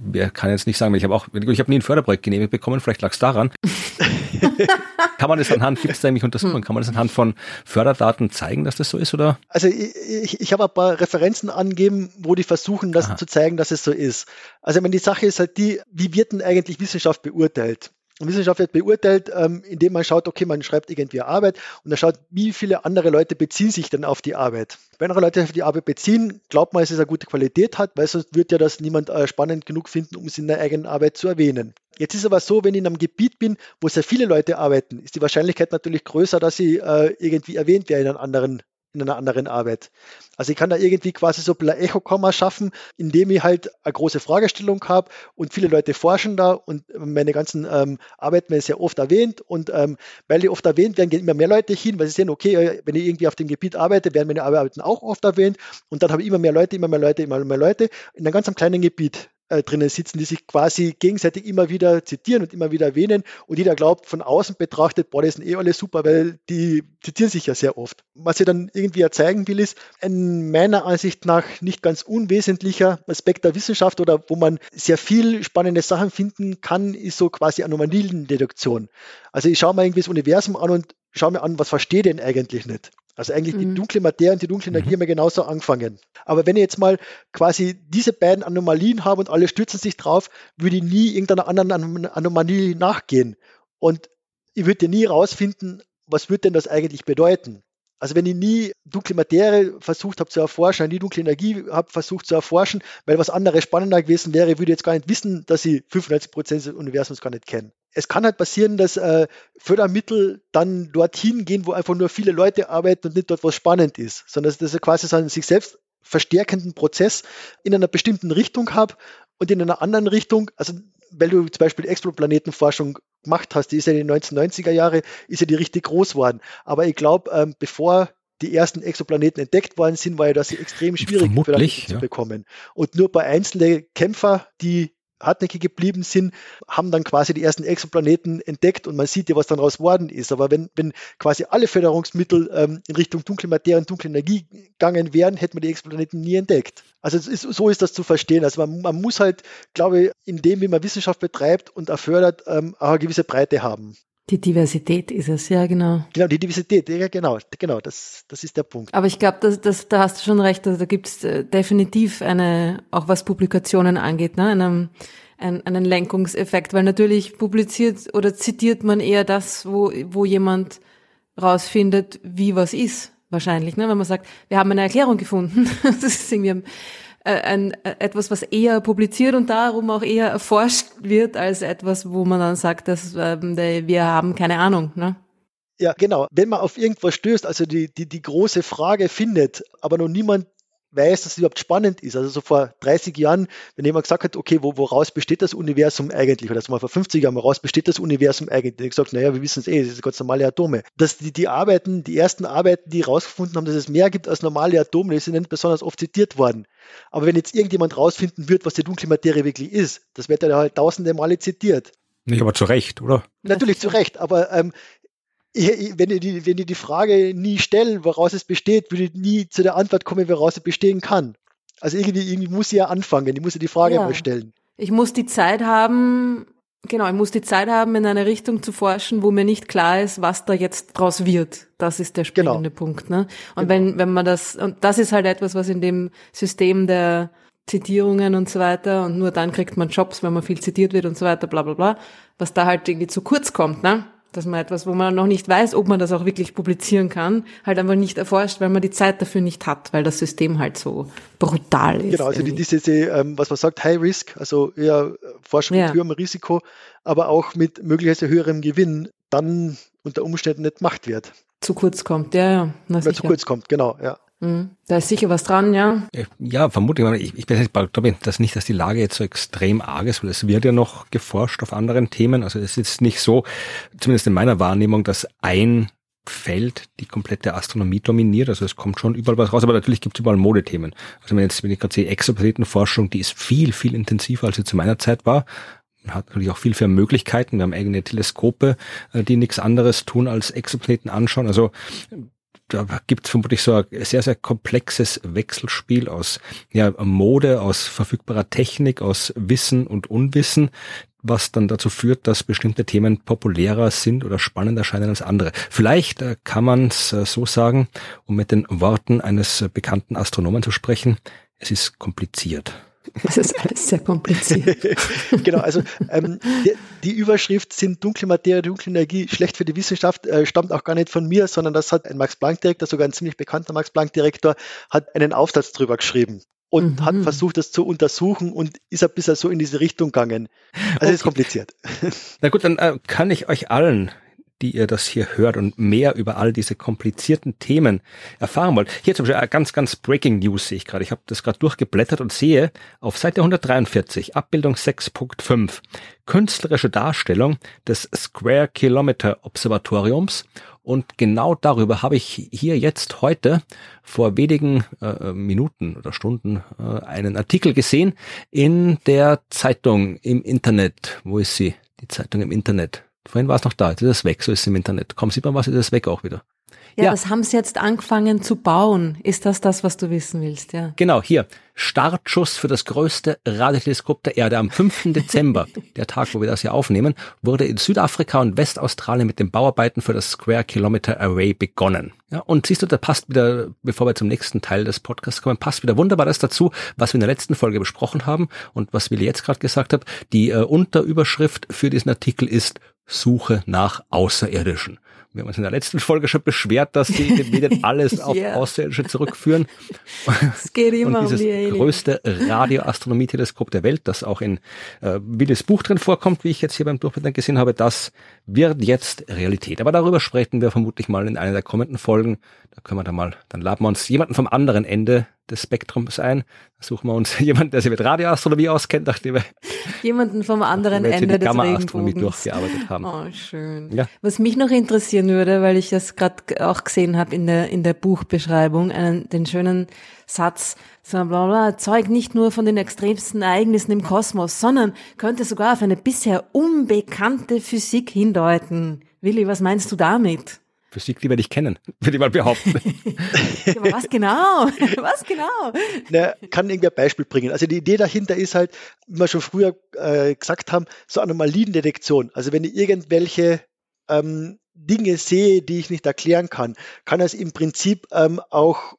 wer kann jetzt nicht sagen, ich habe auch, ich habe nie ein Förderprojekt genehmigt bekommen, vielleicht lag es daran. kann man das anhand, gibt es da nämlich Untersuchungen, kann man das anhand von Förderdaten zeigen, dass das so ist, oder? Also ich, ich, ich habe ein paar Referenzen angegeben, wo die versuchen, das Aha. zu zeigen, dass es so ist. Also ich meine, die Sache ist halt die, wie wird denn eigentlich Wissenschaft beurteilt? Wissenschaft wird beurteilt, ähm, indem man schaut, okay, man schreibt irgendwie Arbeit und dann schaut, wie viele andere Leute beziehen sich denn auf die Arbeit. Wenn andere Leute auf die Arbeit beziehen, glaubt man, dass es eine gute Qualität hat, weil sonst wird ja das niemand äh, spannend genug finden, um es in der eigenen Arbeit zu erwähnen. Jetzt ist aber so, wenn ich in einem Gebiet bin, wo sehr viele Leute arbeiten, ist die Wahrscheinlichkeit natürlich größer, dass sie äh, irgendwie erwähnt werden in einem anderen in einer anderen Arbeit. Also ich kann da irgendwie quasi so ein Echo-Komma schaffen, indem ich halt eine große Fragestellung habe und viele Leute forschen da und meine ganzen ähm, Arbeiten werden sehr oft erwähnt und ähm, weil die oft erwähnt werden, gehen immer mehr Leute hin, weil sie sehen, okay, äh, wenn ich irgendwie auf dem Gebiet arbeite, werden meine Arbeiten auch oft erwähnt und dann habe ich immer mehr Leute, immer mehr Leute, immer mehr Leute in einem ganz kleinen Gebiet äh, drinnen sitzen, die sich quasi gegenseitig immer wieder zitieren und immer wieder erwähnen und jeder glaubt von außen betrachtet, boah, das sind eh alle super, weil die zitieren sich ja sehr oft. Was ich dann irgendwie ja zeigen will, ist ein meiner Ansicht nach nicht ganz unwesentlicher Aspekt der Wissenschaft oder wo man sehr viel spannende Sachen finden kann, ist so quasi Anomaliendeduktion. Also ich schaue mir irgendwie das Universum an und schaue mir an, was verstehe denn eigentlich nicht. Also eigentlich mhm. die dunkle Materie und die dunkle Energie mhm. haben wir genauso angefangen. Aber wenn ich jetzt mal quasi diese beiden Anomalien habe und alle stürzen sich drauf, würde ich nie irgendeiner anderen Anomalie nachgehen. Und ich würde nie rausfinden, was wird denn das eigentlich bedeuten. Also wenn ich nie dunkle Materie versucht habe zu erforschen, nie dunkle Energie habe versucht zu erforschen, weil was anderes spannender gewesen wäre, würde ich jetzt gar nicht wissen, dass ich 95 Prozent des Universums gar nicht kenne. Es kann halt passieren, dass äh, Fördermittel dann dorthin gehen, wo einfach nur viele Leute arbeiten und nicht dort was spannend ist, sondern dass ich quasi so einen sich selbst verstärkenden Prozess in einer bestimmten Richtung habe und in einer anderen Richtung, also weil du zum Beispiel Exoplanetenforschung gemacht hast, die ist ja in den 1990er Jahre, ist ja die richtig groß geworden. Aber ich glaube, ähm, bevor die ersten Exoplaneten entdeckt worden sind, war ja das extrem schwierig Vermutlich, zu ja. bekommen. Und nur bei einzelnen Kämpfer, die hartnäckig geblieben sind, haben dann quasi die ersten Exoplaneten entdeckt und man sieht ja, was dann raus worden ist. Aber wenn, wenn quasi alle Förderungsmittel ähm, in Richtung dunkle Materie und dunkle Energie gegangen wären, hätte man die Exoplaneten nie entdeckt. Also ist, so ist das zu verstehen. Also man, man, muss halt, glaube ich, in dem, wie man Wissenschaft betreibt und erfördert, ähm, auch eine gewisse Breite haben. Die Diversität ist es, ja, genau. Genau, die Diversität, ja, genau, genau, das, das ist der Punkt. Aber ich glaube, das, das, da hast du schon recht, also da gibt es äh, definitiv eine, auch was Publikationen angeht, ne, einen, einen, einen Lenkungseffekt, weil natürlich publiziert oder zitiert man eher das, wo, wo jemand rausfindet, wie was ist, wahrscheinlich, ne, wenn man sagt, wir haben eine Erklärung gefunden, das ist irgendwie äh, ein, äh, etwas, was eher publiziert und darum auch eher erforscht wird, als etwas, wo man dann sagt, dass ähm, wir haben keine Ahnung. Ne? Ja, genau. Wenn man auf irgendwas stößt, also die, die, die große Frage findet, aber noch niemand weiß, dass es überhaupt spannend ist. Also so vor 30 Jahren, wenn jemand gesagt hat, okay, wo, woraus besteht das Universum eigentlich? Oder so mal vor 50 Jahren, woraus besteht das Universum eigentlich? Ich gesagt, naja, wir wissen es eh, das sind ganz normale Atome. Dass die, die Arbeiten, die ersten Arbeiten, die herausgefunden haben, dass es mehr gibt als normale Atome, die sind nicht besonders oft zitiert worden. Aber wenn jetzt irgendjemand rausfinden wird, was die dunkle Materie wirklich ist, das wird ja halt tausende Male zitiert. Nicht aber zu Recht, oder? Natürlich zu Recht, aber ähm, wenn ihr, die, wenn ihr die Frage nie stellen, woraus es besteht, würde ich nie zu der Antwort kommen, woraus es bestehen kann. Also irgendwie, irgendwie muss sie ja anfangen, ich muss ja die Frage ja. mal stellen. Ich muss die Zeit haben, genau, ich muss die Zeit haben, in eine Richtung zu forschen, wo mir nicht klar ist, was da jetzt draus wird. Das ist der springende genau. Punkt. Ne? Und genau. wenn, wenn man das, und das ist halt etwas, was in dem System der Zitierungen und so weiter, und nur dann kriegt man Jobs, wenn man viel zitiert wird und so weiter, bla bla bla, was da halt irgendwie zu kurz kommt, ne? Dass man etwas, wo man noch nicht weiß, ob man das auch wirklich publizieren kann, halt einfach nicht erforscht, weil man die Zeit dafür nicht hat, weil das System halt so brutal ist. Genau, also die, diese, ähm, was man sagt, High Risk, also eher Forschung ja. mit höherem Risiko, aber auch mit möglicherweise höherem Gewinn, dann unter Umständen nicht gemacht wird. Zu kurz kommt, ja, ja. Na, zu kurz kommt, genau, ja. Mhm. Da ist sicher was dran, ja. Äh, ja, vermutlich. Ich, ich glaube das nicht, dass die Lage jetzt so extrem arg ist, weil es wird ja noch geforscht auf anderen Themen. Also es ist nicht so, zumindest in meiner Wahrnehmung, dass ein Feld die komplette Astronomie dominiert. Also es kommt schon überall was raus, aber natürlich gibt es überall Modethemen. Also wenn, jetzt, wenn ich gerade sehe, Exoplanetenforschung, die ist viel, viel intensiver, als sie zu meiner Zeit war. Man hat natürlich auch viel mehr Möglichkeiten. Wir haben eigene Teleskope, äh, die nichts anderes tun als Exoplaneten anschauen. Also da gibt es vermutlich so ein sehr, sehr komplexes Wechselspiel aus ja, Mode, aus verfügbarer Technik, aus Wissen und Unwissen, was dann dazu führt, dass bestimmte Themen populärer sind oder spannender erscheinen als andere. Vielleicht äh, kann man es äh, so sagen, um mit den Worten eines bekannten Astronomen zu sprechen, es ist kompliziert. Das ist alles sehr kompliziert. genau, also ähm, die, die, Überschrift sind dunkle Materie, dunkle Energie, schlecht für die Wissenschaft, äh, stammt auch gar nicht von mir, sondern das hat ein Max-Planck-Direktor, sogar ein ziemlich bekannter Max-Planck-Direktor, hat einen Aufsatz drüber geschrieben und mhm. hat versucht, das zu untersuchen und ist ein bisschen so in diese Richtung gegangen. Also okay. ist kompliziert. Na gut, dann äh, kann ich euch allen die ihr das hier hört und mehr über all diese komplizierten Themen erfahren wollt. Hier zum Beispiel ganz, ganz Breaking News sehe ich gerade. Ich habe das gerade durchgeblättert und sehe auf Seite 143, Abbildung 6.5, künstlerische Darstellung des Square Kilometer Observatoriums. Und genau darüber habe ich hier jetzt heute vor wenigen äh, Minuten oder Stunden äh, einen Artikel gesehen in der Zeitung im Internet. Wo ist sie? Die Zeitung im Internet. Vorhin war es noch da, jetzt ist es weg, so ist es im Internet. Komm, sieht man was, ist es weg auch wieder. Ja, ja, das haben sie jetzt angefangen zu bauen. Ist das das, was du wissen willst? Ja. Genau, hier. Startschuss für das größte Radioteleskop der Erde am 5. Dezember, der Tag, wo wir das hier aufnehmen, wurde in Südafrika und Westaustralien mit den Bauarbeiten für das Square Kilometer Array begonnen. Ja, und siehst du, da passt wieder, bevor wir zum nächsten Teil des Podcasts kommen, passt wieder wunderbar das dazu, was wir in der letzten Folge besprochen haben und was Willi jetzt gerade gesagt hat. Die äh, Unterüberschrift für diesen Artikel ist Suche nach Außerirdischen. Wir haben uns in der letzten Folge schon beschwert, dass die, Medien alles auf yeah. Außerirdische zurückführen. Es geht immer und dieses um die größte Radioastronomie-Teleskop der Welt, das auch in äh, Willis Buch drin vorkommt, wie ich jetzt hier beim Durchblättern gesehen habe, das wird jetzt Realität. Aber darüber sprechen wir vermutlich mal in einer der kommenden Folgen. Da können wir dann mal, dann laden wir uns jemanden vom anderen Ende des Spektrums ein. Da suchen wir uns jemanden, der sich mit Radioastronomie auskennt, nachdem wir jemanden vom anderen Ende des Regenbogens durchgearbeitet haben. Oh, schön. Ja. Was mich noch interessieren würde, weil ich das gerade auch gesehen habe in der in der Buchbeschreibung, einen den schönen Satz, so bla bla, zeugt nicht nur von den extremsten Ereignissen im Kosmos, sondern könnte sogar auf eine bisher unbekannte Physik hindeuten. Willi, was meinst du damit? Physik, die wir nicht kennen, würde ich mal behaupten. Aber was genau? Was genau? Na, kann irgendwie ein Beispiel bringen. Also die Idee dahinter ist halt, wie wir schon früher äh, gesagt haben, so Anomaliendetektion. Also wenn ich irgendwelche ähm, Dinge sehe, die ich nicht erklären kann, kann es im Prinzip ähm, auch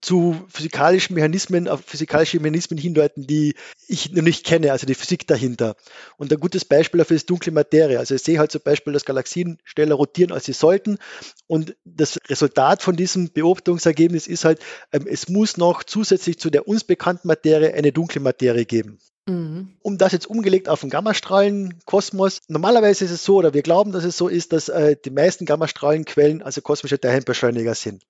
zu physikalischen Mechanismen, auf physikalische Mechanismen hindeuten, die ich noch nicht kenne, also die Physik dahinter. Und ein gutes Beispiel dafür ist dunkle Materie. Also ich sehe halt zum Beispiel, dass Galaxien schneller rotieren, als sie sollten. Und das Resultat von diesem Beobachtungsergebnis ist halt, ähm, es muss noch zusätzlich zu der uns bekannten Materie eine dunkle Materie geben. Mhm. Um das jetzt umgelegt auf den Gammastrahlenkosmos. Normalerweise ist es so, oder wir glauben, dass es so ist, dass äh, die meisten Gammastrahlenquellen also kosmische Teilchenbeschleuniger sind.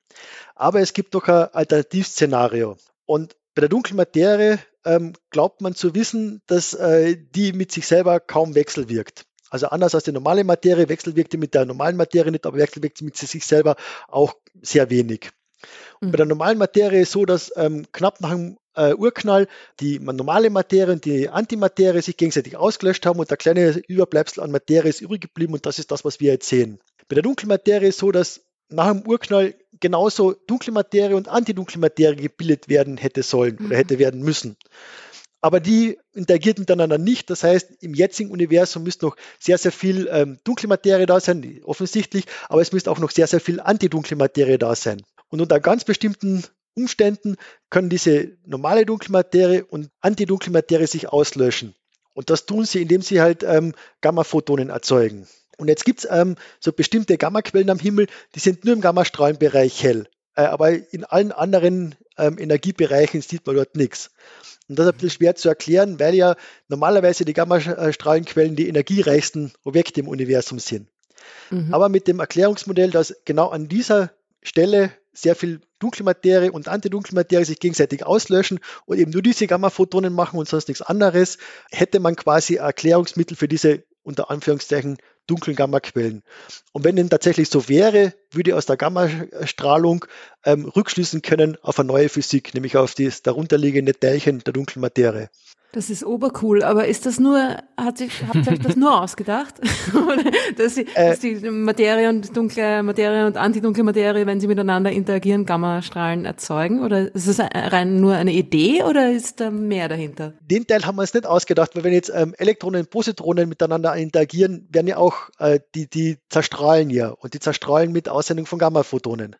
Aber es gibt doch ein Alternativszenario. Und bei der dunklen Materie ähm, glaubt man zu wissen, dass äh, die mit sich selber kaum wechselwirkt. Also anders als die normale Materie wechselwirkt die mit der normalen Materie nicht, aber wechselwirkt sie mit sich selber auch sehr wenig. Mhm. Bei der normalen Materie ist so, dass ähm, knapp nach dem äh, Urknall die normale Materie und die Antimaterie sich gegenseitig ausgelöscht haben und der kleine Überbleibsel an Materie ist übrig geblieben und das ist das, was wir jetzt sehen. Bei der dunklen Materie ist so, dass nach dem Urknall genauso dunkle Materie und antidunkle Materie gebildet werden hätte sollen mhm. oder hätte werden müssen. Aber die interagiert miteinander nicht. Das heißt, im jetzigen Universum müsste noch sehr, sehr viel ähm, dunkle Materie da sein, offensichtlich, aber es müsste auch noch sehr, sehr viel antidunkle Materie da sein. Und unter ganz bestimmten Umständen können diese normale dunkle Materie und antidunkle Materie sich auslöschen. Und das tun sie, indem sie halt ähm, Gamma-Photonen erzeugen. Und jetzt gibt es ähm, so bestimmte Gammaquellen am Himmel, die sind nur im Gammastrahlenbereich hell. Äh, aber in allen anderen ähm, Energiebereichen sieht man dort nichts. Und das ist ein bisschen schwer zu erklären, weil ja normalerweise die Gammastrahlenquellen die energiereichsten Objekte im Universum sind. Mhm. Aber mit dem Erklärungsmodell, dass genau an dieser Stelle sehr viel dunkle Materie und antidunkle Materie sich gegenseitig auslöschen und eben nur diese Gamma-Photonen machen und sonst nichts anderes, hätte man quasi Erklärungsmittel für diese unter Anführungszeichen dunklen Gammaquellen. Und wenn denn tatsächlich so wäre, würde aus der Gammastrahlung ähm, rückschließen können auf eine neue Physik, nämlich auf das darunterliegende Teilchen der dunklen Materie. Das ist obercool, aber ist das nur, hat sich, habt ihr euch das nur ausgedacht? dass, sie, äh, dass die Materie und dunkle Materie und antidunkle Materie, wenn sie miteinander interagieren, Gammastrahlen erzeugen? Oder ist es rein nur eine Idee oder ist da mehr dahinter? Den Teil haben wir uns nicht ausgedacht, weil wenn jetzt ähm, Elektronen und Positronen miteinander interagieren, werden ja auch, äh, die, die zerstrahlen ja und die zerstrahlen mit Aussendung von Gammaphotonen.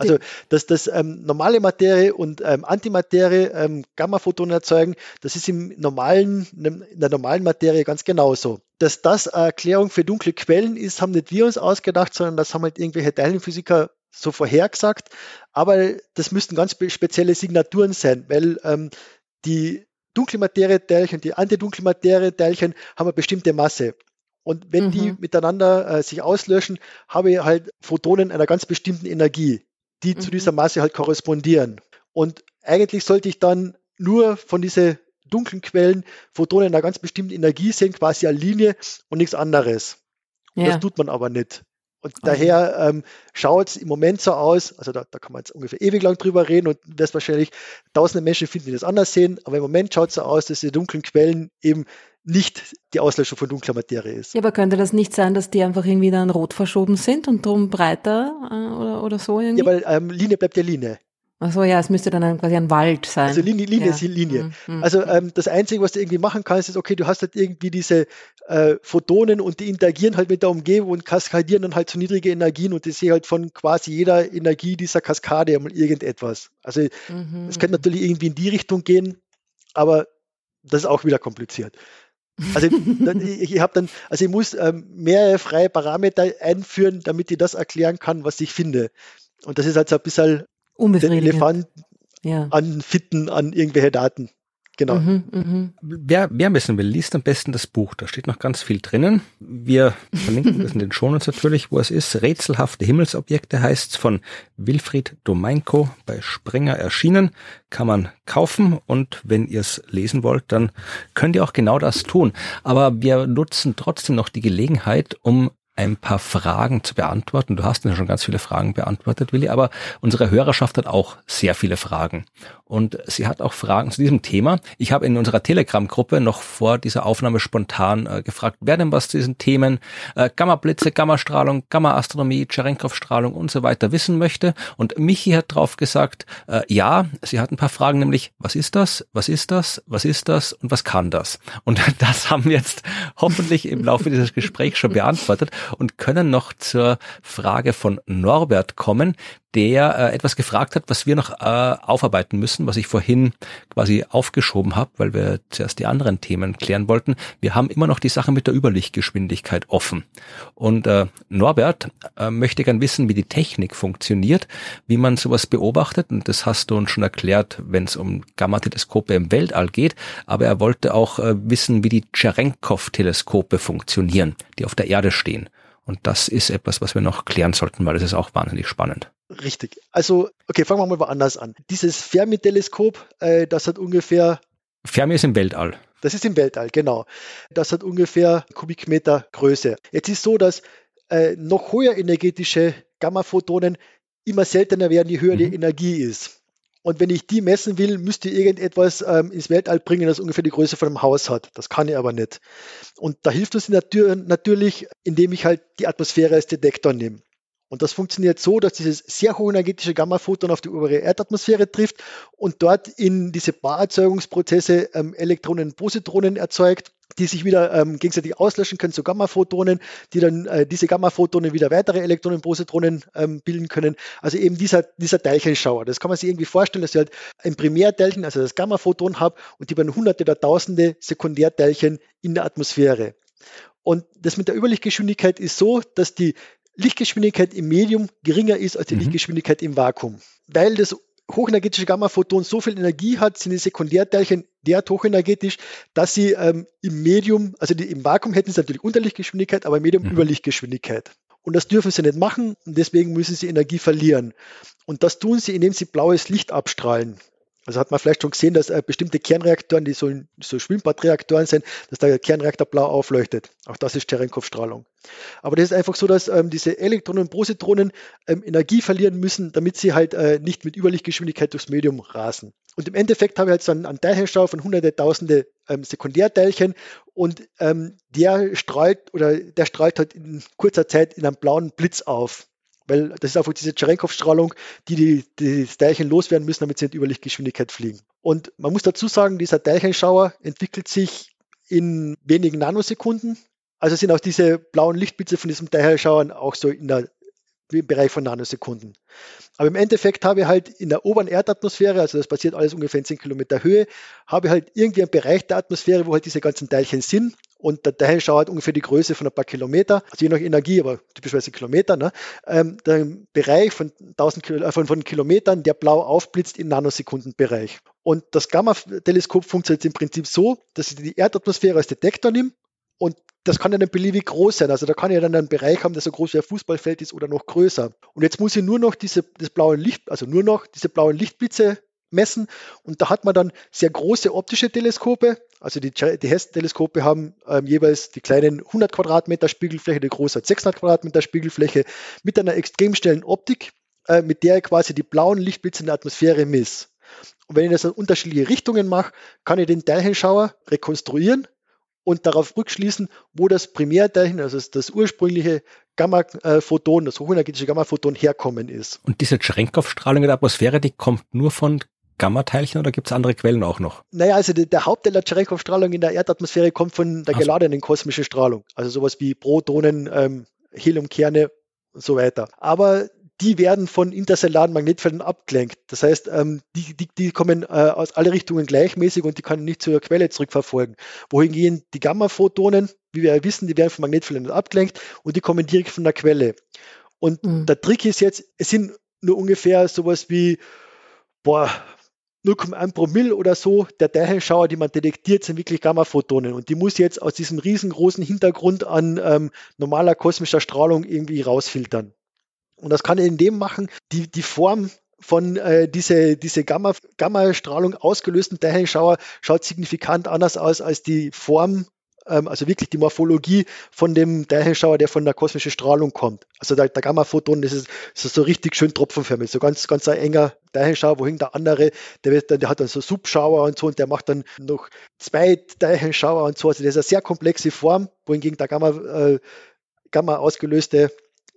Also, dass das ähm, normale Materie und ähm, Antimaterie ähm, Gamma-Photonen erzeugen, das ist im normalen, in der normalen Materie ganz genauso. Dass das eine Erklärung für dunkle Quellen ist, haben nicht wir uns ausgedacht, sondern das haben halt irgendwelche Teilchenphysiker so vorhergesagt. Aber das müssten ganz spezielle Signaturen sein, weil ähm, die dunkle Materie-Teilchen, die antidunkle Materie-Teilchen haben eine bestimmte Masse. Und wenn mhm. die miteinander äh, sich auslöschen, habe ich halt Photonen einer ganz bestimmten Energie die mhm. zu dieser Masse halt korrespondieren. Und eigentlich sollte ich dann nur von diesen dunklen Quellen Photonen einer ganz bestimmten Energie sehen, quasi eine Linie und nichts anderes. Ja. Das tut man aber nicht. Und okay. daher ähm, schaut es im Moment so aus, also da, da, kann man jetzt ungefähr ewig lang drüber reden und wirst wahrscheinlich tausende Menschen finden, die das anders sehen, aber im Moment schaut es so aus, dass die dunklen Quellen eben nicht die Auslöschung von dunkler Materie ist. Ja, aber könnte das nicht sein, dass die einfach irgendwie dann rot verschoben sind und drum breiter äh, oder, oder so irgendwie? Ja, weil ähm, Linie bleibt ja Linie. Ach so, ja, es müsste dann quasi ein Wald sein. Also Linie, Linie ja. ist Linie. Mhm, mhm. Also ähm, das Einzige, was du irgendwie machen kannst, ist, okay, du hast halt irgendwie diese äh, Photonen und die interagieren halt mit der Umgebung und kaskadieren dann halt zu niedrige Energien und ich sehe halt von quasi jeder Energie dieser Kaskade einmal irgendetwas. Also mhm, es könnte mhm. natürlich irgendwie in die Richtung gehen, aber das ist auch wieder kompliziert. Also ich, ich habe dann, also ich muss ähm, mehrere freie Parameter einführen, damit ich das erklären kann, was ich finde. Und das ist halt so ein bisschen den Elefant ja. anfitten an irgendwelche Daten. Genau. Mhm, mh. Wer wer wissen will, liest am besten das Buch. Da steht noch ganz viel drinnen. Wir verlinken das in den Shownotes natürlich, wo es ist. Rätselhafte Himmelsobjekte heißt von Wilfried Domeinko bei Springer erschienen. Kann man kaufen und wenn ihr es lesen wollt, dann könnt ihr auch genau das tun. Aber wir nutzen trotzdem noch die Gelegenheit, um ein paar Fragen zu beantworten. Du hast ja schon ganz viele Fragen beantwortet, Willi, aber unsere Hörerschaft hat auch sehr viele Fragen. Und sie hat auch Fragen zu diesem Thema. Ich habe in unserer Telegram-Gruppe noch vor dieser Aufnahme spontan äh, gefragt, wer denn was zu diesen Themen äh, Gamma-Blitze, Gammastrahlung, Gamma-Astronomie, Cherenkov-Strahlung und so weiter wissen möchte. Und Michi hat drauf gesagt, äh, ja, sie hat ein paar Fragen, nämlich, was ist das, was ist das, was ist das und was kann das? Und das haben wir jetzt hoffentlich im Laufe dieses Gesprächs schon beantwortet und können noch zur Frage von Norbert kommen, der äh, etwas gefragt hat, was wir noch äh, aufarbeiten müssen, was ich vorhin quasi aufgeschoben habe, weil wir zuerst die anderen Themen klären wollten. Wir haben immer noch die Sache mit der Überlichtgeschwindigkeit offen. Und äh, Norbert äh, möchte gern wissen, wie die Technik funktioniert, wie man sowas beobachtet. Und das hast du uns schon erklärt, wenn es um Gamma-Teleskope im Weltall geht. Aber er wollte auch äh, wissen, wie die Cherenkov-Teleskope funktionieren, die auf der Erde stehen. Und das ist etwas, was wir noch klären sollten, weil das ist auch wahnsinnig spannend. Richtig. Also, okay, fangen wir mal woanders an. Dieses Fermi-Teleskop, äh, das hat ungefähr. Fermi ist im Weltall. Das ist im Weltall, genau. Das hat ungefähr Kubikmeter Größe. Jetzt ist so, dass äh, noch höher energetische Gammaphotonen immer seltener werden, je höher mhm. die Energie ist. Und wenn ich die messen will, müsste irgendetwas ähm, ins Weltall bringen, das ungefähr die Größe von einem Haus hat. Das kann ich aber nicht. Und da hilft es natürlich, indem ich halt die Atmosphäre als Detektor nehme. Und das funktioniert so, dass dieses sehr hochenergetische Gamma-Photon auf die obere Erdatmosphäre trifft und dort in diese Paarerzeugungsprozesse ähm, Elektronen Positronen erzeugt, die sich wieder ähm, gegenseitig auslöschen können zu Gamma-Photonen, die dann äh, diese Gamma-Photonen wieder weitere Elektronen Positronen ähm, bilden können. Also eben dieser, dieser Teilchenschauer. Das kann man sich irgendwie vorstellen, dass ich halt ein Primärteilchen, also das Gamma-Photon habe und die werden hunderte oder tausende Sekundärteilchen in der Atmosphäre. Und das mit der Überlichtgeschwindigkeit ist so, dass die Lichtgeschwindigkeit im Medium geringer ist als die mhm. Lichtgeschwindigkeit im Vakuum. Weil das hochenergetische Gamma-Photon so viel Energie hat, sind die Sekundärteilchen derart hochenergetisch, dass sie ähm, im Medium, also die, im Vakuum hätten sie natürlich Unterlichtgeschwindigkeit, aber im Medium mhm. Überlichtgeschwindigkeit. Und das dürfen sie nicht machen und deswegen müssen sie Energie verlieren. Und das tun sie, indem sie blaues Licht abstrahlen. Also hat man vielleicht schon gesehen, dass äh, bestimmte Kernreaktoren, die so, so Schwimmbadreaktoren sind, dass der Kernreaktor blau aufleuchtet. Auch das ist Cherenkov-Strahlung. Aber das ist einfach so, dass ähm, diese Elektronen und Positronen ähm, Energie verlieren müssen, damit sie halt äh, nicht mit Überlichtgeschwindigkeit durchs Medium rasen. Und im Endeffekt habe ich halt so einen, einen Teilchenstau von hunderte, tausende ähm, Sekundärteilchen und ähm, der strahlt oder der strahlt halt in kurzer Zeit in einem blauen Blitz auf. Weil das ist einfach diese Cherenkov-Strahlung, die, die die Teilchen loswerden müssen, damit sie in Überlichtgeschwindigkeit fliegen. Und man muss dazu sagen, dieser Teilchenschauer entwickelt sich in wenigen Nanosekunden. Also sind auch diese blauen Lichtblitze von diesem Teilchenschauern auch so in der im Bereich von Nanosekunden. Aber im Endeffekt habe ich halt in der oberen Erdatmosphäre, also das passiert alles ungefähr in 10 Kilometer Höhe, habe ich halt irgendwie einen Bereich der Atmosphäre, wo halt diese ganzen Teilchen sind und der Teilschauer hat ungefähr die Größe von ein paar Kilometer, also je nach Energie, aber typischerweise Kilometer. Ne? Ähm, der Bereich von, 1000 Kilo, äh, von, von Kilometern, der blau aufblitzt im Nanosekundenbereich. Und das Gamma-Teleskop funktioniert im Prinzip so, dass ich die Erdatmosphäre als Detektor nehme und das kann ja dann beliebig groß sein. Also da kann ich dann einen Bereich haben, der so groß wie ein Fußballfeld ist oder noch größer. Und jetzt muss ich nur noch diese, das blaue Licht, also nur noch diese blauen Lichtblitze messen. Und da hat man dann sehr große optische Teleskope. Also die, die Hess-Teleskope haben ähm, jeweils die kleinen 100 Quadratmeter Spiegelfläche, die große hat 600 Quadratmeter Spiegelfläche mit einer extrem schnellen Optik, äh, mit der quasi die blauen Lichtblitze in der Atmosphäre miss. Und wenn ich das in unterschiedliche Richtungen mache, kann ich den Teilchenschauer rekonstruieren und darauf rückschließen, wo das Primärteilchen, also das ursprüngliche Gamma-Photon, das hochenergetische Gamma-Photon herkommen ist. Und diese Cherenkov-Strahlung in der Atmosphäre, die kommt nur von Gamma-Teilchen oder gibt es andere Quellen auch noch? Naja, also der, der Hauptteil der Cherenkov-Strahlung in der Erdatmosphäre kommt von der geladenen kosmischen Strahlung. Also sowas wie Protonen, ähm, Heliumkerne und so weiter. Aber die werden von interstellaren Magnetfeldern abgelenkt. Das heißt, ähm, die, die, die kommen äh, aus alle Richtungen gleichmäßig und die können nicht zur Quelle zurückverfolgen. Wohingegen die Gamma-Photonen, wie wir ja wissen, die werden von Magnetfeldern abgelenkt und die kommen direkt von der Quelle. Und mhm. der Trick ist jetzt, es sind nur ungefähr sowas wie, boah, 0,1 Promille oder so der Teilchenschauer, die man detektiert, sind wirklich Gamma-Photonen. Und die muss jetzt aus diesem riesengroßen Hintergrund an ähm, normaler kosmischer Strahlung irgendwie rausfiltern. Und das kann er in dem machen, die, die Form von äh, diese, diese Gamma, Gamma-Strahlung ausgelösten Teilchenschauer schaut signifikant anders aus als die Form ähm, also wirklich die Morphologie von dem Teilchenschauer, der von der kosmischen Strahlung kommt. Also der, der Gamma-Photon, das ist, das ist so richtig schön tropfenförmig, so ganz, ganz ein enger Teilchenschauer, wohin der andere, der, wird dann, der hat dann so Subschauer und so und der macht dann noch zwei Teilchenschauer und so. Also das ist eine sehr komplexe Form, wohingegen der Gamma, äh, Gamma ausgelöste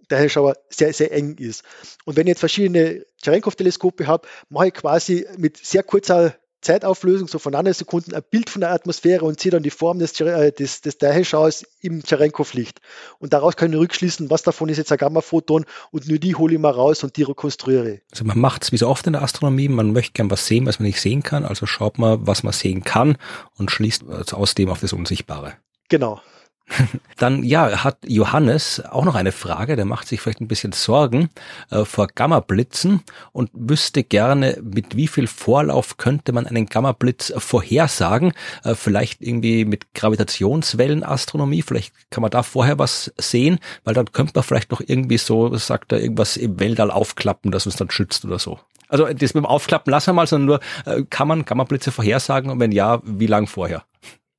Teilchenschauer sehr, sehr eng ist. Und wenn ich jetzt verschiedene Cherenkov-Teleskope habe, mache ich quasi mit sehr kurzer Zeitauflösung, so von Nanosekunden, ein Bild von der Atmosphäre und sehe dann die Form des, äh, des, des Daheschauers im Cherenkov-Licht. Und daraus kann ich rückschließen, was davon ist jetzt ein Gamma-Photon und nur die hole ich mal raus und die rekonstruiere. Also man macht es wie so oft in der Astronomie, man möchte gern was sehen, was man nicht sehen kann, also schaut man, was man sehen kann und schließt aus dem auf das Unsichtbare. Genau. Dann ja, hat Johannes auch noch eine Frage, der macht sich vielleicht ein bisschen Sorgen äh, vor Gammablitzen und wüsste gerne, mit wie viel Vorlauf könnte man einen Gammablitz vorhersagen, äh, vielleicht irgendwie mit Gravitationswellenastronomie, vielleicht kann man da vorher was sehen, weil dann könnte man vielleicht noch irgendwie so, sagt er, irgendwas im Weltall aufklappen, das uns dann schützt oder so. Also das mit dem Aufklappen lassen wir mal, sondern nur, äh, kann man Gammablitze vorhersagen und wenn ja, wie lang vorher?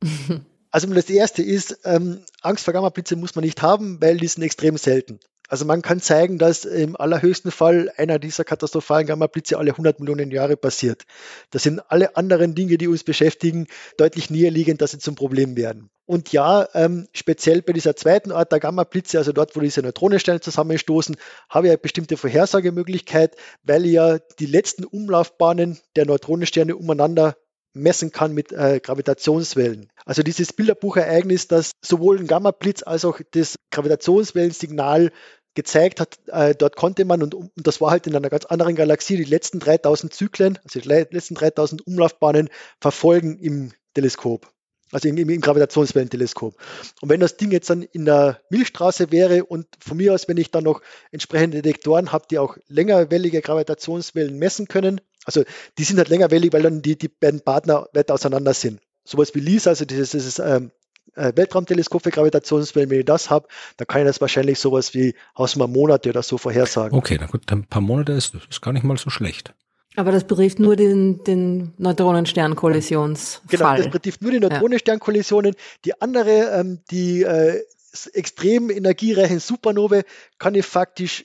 Also das erste ist, ähm, Angst vor Gammablitze muss man nicht haben, weil die sind extrem selten. Also man kann zeigen, dass im allerhöchsten Fall einer dieser katastrophalen Gammablitze alle 100 Millionen Jahre passiert. Das sind alle anderen Dinge, die uns beschäftigen, deutlich näher liegend, dass sie zum Problem werden. Und ja, ähm, speziell bei dieser zweiten Art der Gammablitze, also dort, wo diese Neutronensterne zusammenstoßen, habe ich eine bestimmte Vorhersagemöglichkeit, weil ja die letzten Umlaufbahnen der Neutronensterne umeinander messen kann mit äh, Gravitationswellen. Also dieses Bilderbuchereignis, das sowohl ein Gamma-Blitz als auch das Gravitationswellensignal gezeigt hat, äh, dort konnte man, und, und, das war halt in einer ganz anderen Galaxie, die letzten 3000 Zyklen, also die letzten 3000 Umlaufbahnen verfolgen im Teleskop. Also im, im Gravitationswellenteleskop. Und wenn das Ding jetzt dann in der Milchstraße wäre und von mir aus, wenn ich dann noch entsprechende Detektoren habe, die auch längerwellige Gravitationswellen messen können, also die sind halt längerwellig, weil dann die, die beiden Partner weit auseinander sind. Sowas wie LISA, also dieses, dieses ähm, äh, Weltraumteleskop für Gravitationswellen, wenn ich das habe, dann kann ich das wahrscheinlich sowas wie aus mal Monate oder so vorhersagen. Okay, na gut, ein paar Monate ist, ist gar nicht mal so schlecht. Aber das betrifft nur den, den Neutronensternkollisionsfall. Genau, das betrifft nur die Neutronensternkollisionen. Die andere, ähm, die äh, extrem energiereichen Supernovae, kann ich faktisch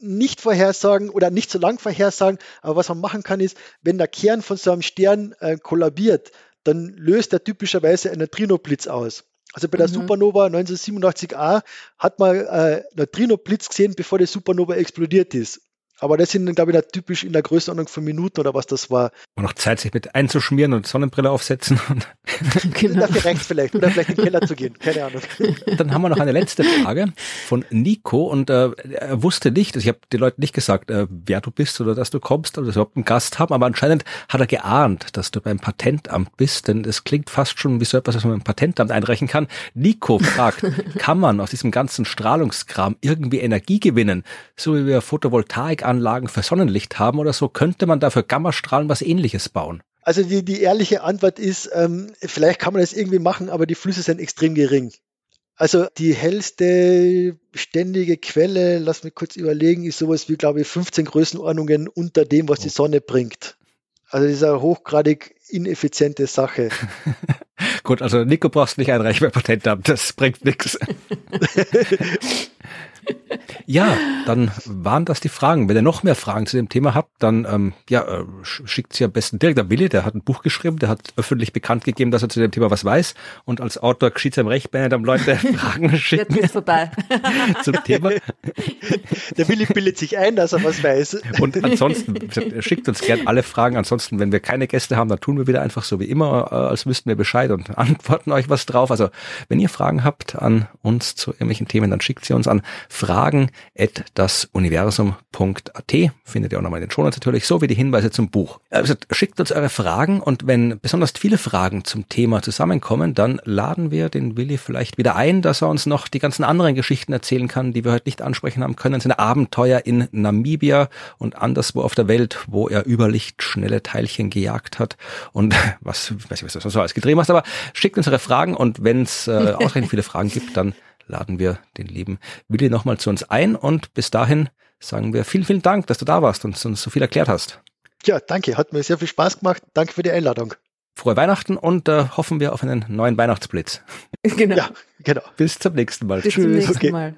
nicht vorhersagen oder nicht so lang vorhersagen, aber was man machen kann ist, wenn der Kern von so einem Stern äh, kollabiert, dann löst er typischerweise einen Neutrinoblitz aus. Also bei der mhm. Supernova 1987a hat man äh, Neutrinoblitz gesehen, bevor die Supernova explodiert ist. Aber das sind, glaube ich, typisch in der Größenordnung von Minuten oder was das war. Und noch Zeit, sich mit einzuschmieren und Sonnenbrille aufsetzen. genau. Dafür reicht vielleicht. Oder vielleicht in den Keller zu gehen. Keine Ahnung. Dann haben wir noch eine letzte Frage von Nico. Und äh, er wusste nicht, also ich habe den Leuten nicht gesagt, äh, wer du bist oder dass du kommst oder dass wir überhaupt einen Gast haben. Aber anscheinend hat er geahnt, dass du beim Patentamt bist. Denn es klingt fast schon wie so etwas, was man beim Patentamt einreichen kann. Nico fragt, kann man aus diesem ganzen Strahlungskram irgendwie Energie gewinnen? So wie wir Photovoltaik Anlagen für Sonnenlicht haben oder so, könnte man da für Gammastrahlen was ähnliches bauen? Also die, die ehrliche Antwort ist, ähm, vielleicht kann man das irgendwie machen, aber die Flüsse sind extrem gering. Also die hellste ständige Quelle, lass mich kurz überlegen, ist sowas wie, glaube ich, 15 Größenordnungen unter dem, was die Sonne bringt. Also das ist eine hochgradig ineffiziente Sache. Gut, also Nico brauchst nicht einreichen bei Patentamt, das bringt nichts. Ja, dann waren das die Fragen. Wenn ihr noch mehr Fragen zu dem Thema habt, dann ähm, ja, äh, schickt sie am besten direkt an Willi, der hat ein Buch geschrieben, der hat öffentlich bekannt gegeben, dass er zu dem Thema was weiß. Und als Autor geschieht es ihm recht, wenn er dann Leute Fragen schickt. Jetzt ist vorbei. zum Thema. Der Willi bildet sich ein, dass er was weiß. Und ansonsten, er schickt uns gern alle Fragen. Ansonsten, wenn wir keine Gäste haben, dann tun wir wieder einfach so wie immer, äh, als wüssten wir Bescheid und antworten euch was drauf. Also, wenn ihr Fragen habt an uns zu irgendwelchen Themen, dann schickt sie uns an fragen at dasuniversum.at. Findet ihr auch nochmal in den Shownotes natürlich, so wie die Hinweise zum Buch. Also schickt uns eure Fragen und wenn besonders viele Fragen zum Thema zusammenkommen, dann laden wir den Willi vielleicht wieder ein, dass er uns noch die ganzen anderen Geschichten erzählen kann, die wir heute nicht ansprechen haben können. Seine Abenteuer in Namibia und anderswo auf der Welt, wo er über Licht schnelle Teilchen gejagt hat und was, weiß ich, was du so alles gedreht hast, aber schickt uns eure Fragen und wenn es äh, ausreichend viele Fragen gibt, dann laden wir den lieben Willi nochmal zu uns ein und bis dahin sagen wir vielen, vielen Dank, dass du da warst und uns so viel erklärt hast. Ja, danke, hat mir sehr viel Spaß gemacht. Danke für die Einladung. Frohe Weihnachten und äh, hoffen wir auf einen neuen Weihnachtsblitz. Genau. Ja, genau. Bis zum nächsten Mal. Bis Tschüss. Zum nächsten Mal.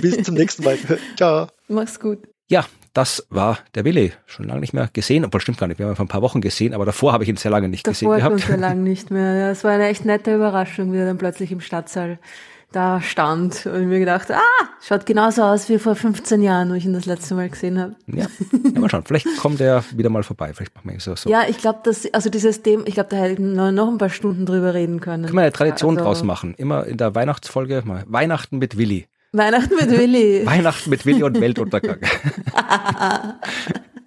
Bis zum nächsten Mal. Ciao. Mach's gut. Ja, das war der Willi. Schon lange nicht mehr gesehen, obwohl stimmt gar nicht, wir haben ihn vor ein paar Wochen gesehen, aber davor habe ich ihn sehr lange nicht davor gesehen gehabt. Davor sehr lange nicht mehr. Ja, es war eine echt nette Überraschung, wie er dann plötzlich im Stadtsaal da stand und mir gedacht, ah, schaut genauso aus wie vor 15 Jahren, wo ich ihn das letzte Mal gesehen habe. Ja, ja mal schauen, vielleicht kommt er wieder mal vorbei, vielleicht machen wir so. so. Ja, ich glaube, dass, also dieses Thema, ich glaube, da hätten wir noch ein paar Stunden drüber reden können. Können wir eine Tradition also, draus machen, immer in der Weihnachtsfolge mal Weihnachten mit Willi. Weihnachten mit Willi. Weihnachten mit Willi und Weltuntergang.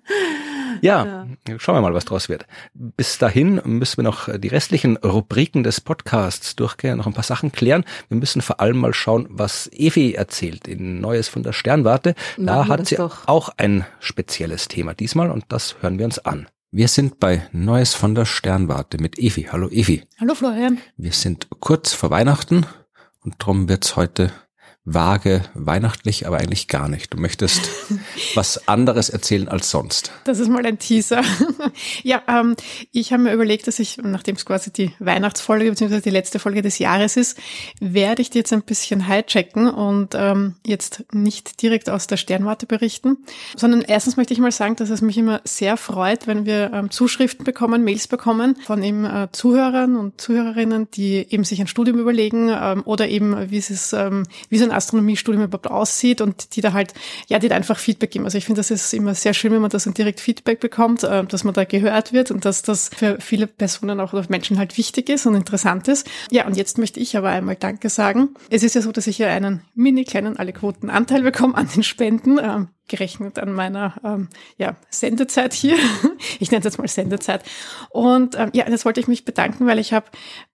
Ja, ja, schauen wir mal, was draus wird. Bis dahin müssen wir noch die restlichen Rubriken des Podcasts durchgehen, noch ein paar Sachen klären. Wir müssen vor allem mal schauen, was Evi erzählt in Neues von der Sternwarte. Da hat sie doch. auch ein spezielles Thema diesmal und das hören wir uns an. Wir sind bei Neues von der Sternwarte mit Evi. Hallo Evi. Hallo Florian. Wir sind kurz vor Weihnachten und darum wird's heute vage weihnachtlich, aber eigentlich gar nicht. Du möchtest was anderes erzählen als sonst. Das ist mal ein Teaser. ja, ähm, ich habe mir überlegt, dass ich, nachdem es quasi die Weihnachtsfolge bzw. die letzte Folge des Jahres ist, werde ich dir jetzt ein bisschen hijacken und ähm, jetzt nicht direkt aus der Sternwarte berichten, sondern erstens möchte ich mal sagen, dass es mich immer sehr freut, wenn wir ähm, Zuschriften bekommen, Mails bekommen von eben äh, Zuhörern und Zuhörerinnen, die eben sich ein Studium überlegen ähm, oder eben, wie es ähm, wie so ein Astronomiestudium überhaupt aussieht und die da halt, ja, die da einfach Feedback geben. Also ich finde, das ist immer sehr schön, wenn man das dann direkt Feedback bekommt, äh, dass man da gehört wird und dass das für viele Personen auch oder Menschen halt wichtig ist und interessant ist. Ja, und jetzt möchte ich aber einmal Danke sagen. Es ist ja so, dass ich ja einen mini kleinen alle Quoten Anteil bekomme an den Spenden. Ähm, gerechnet an meiner ähm, ja, Sendezeit hier. ich nenne es jetzt mal Sendezeit. Und ähm, ja, jetzt wollte ich mich bedanken, weil ich habe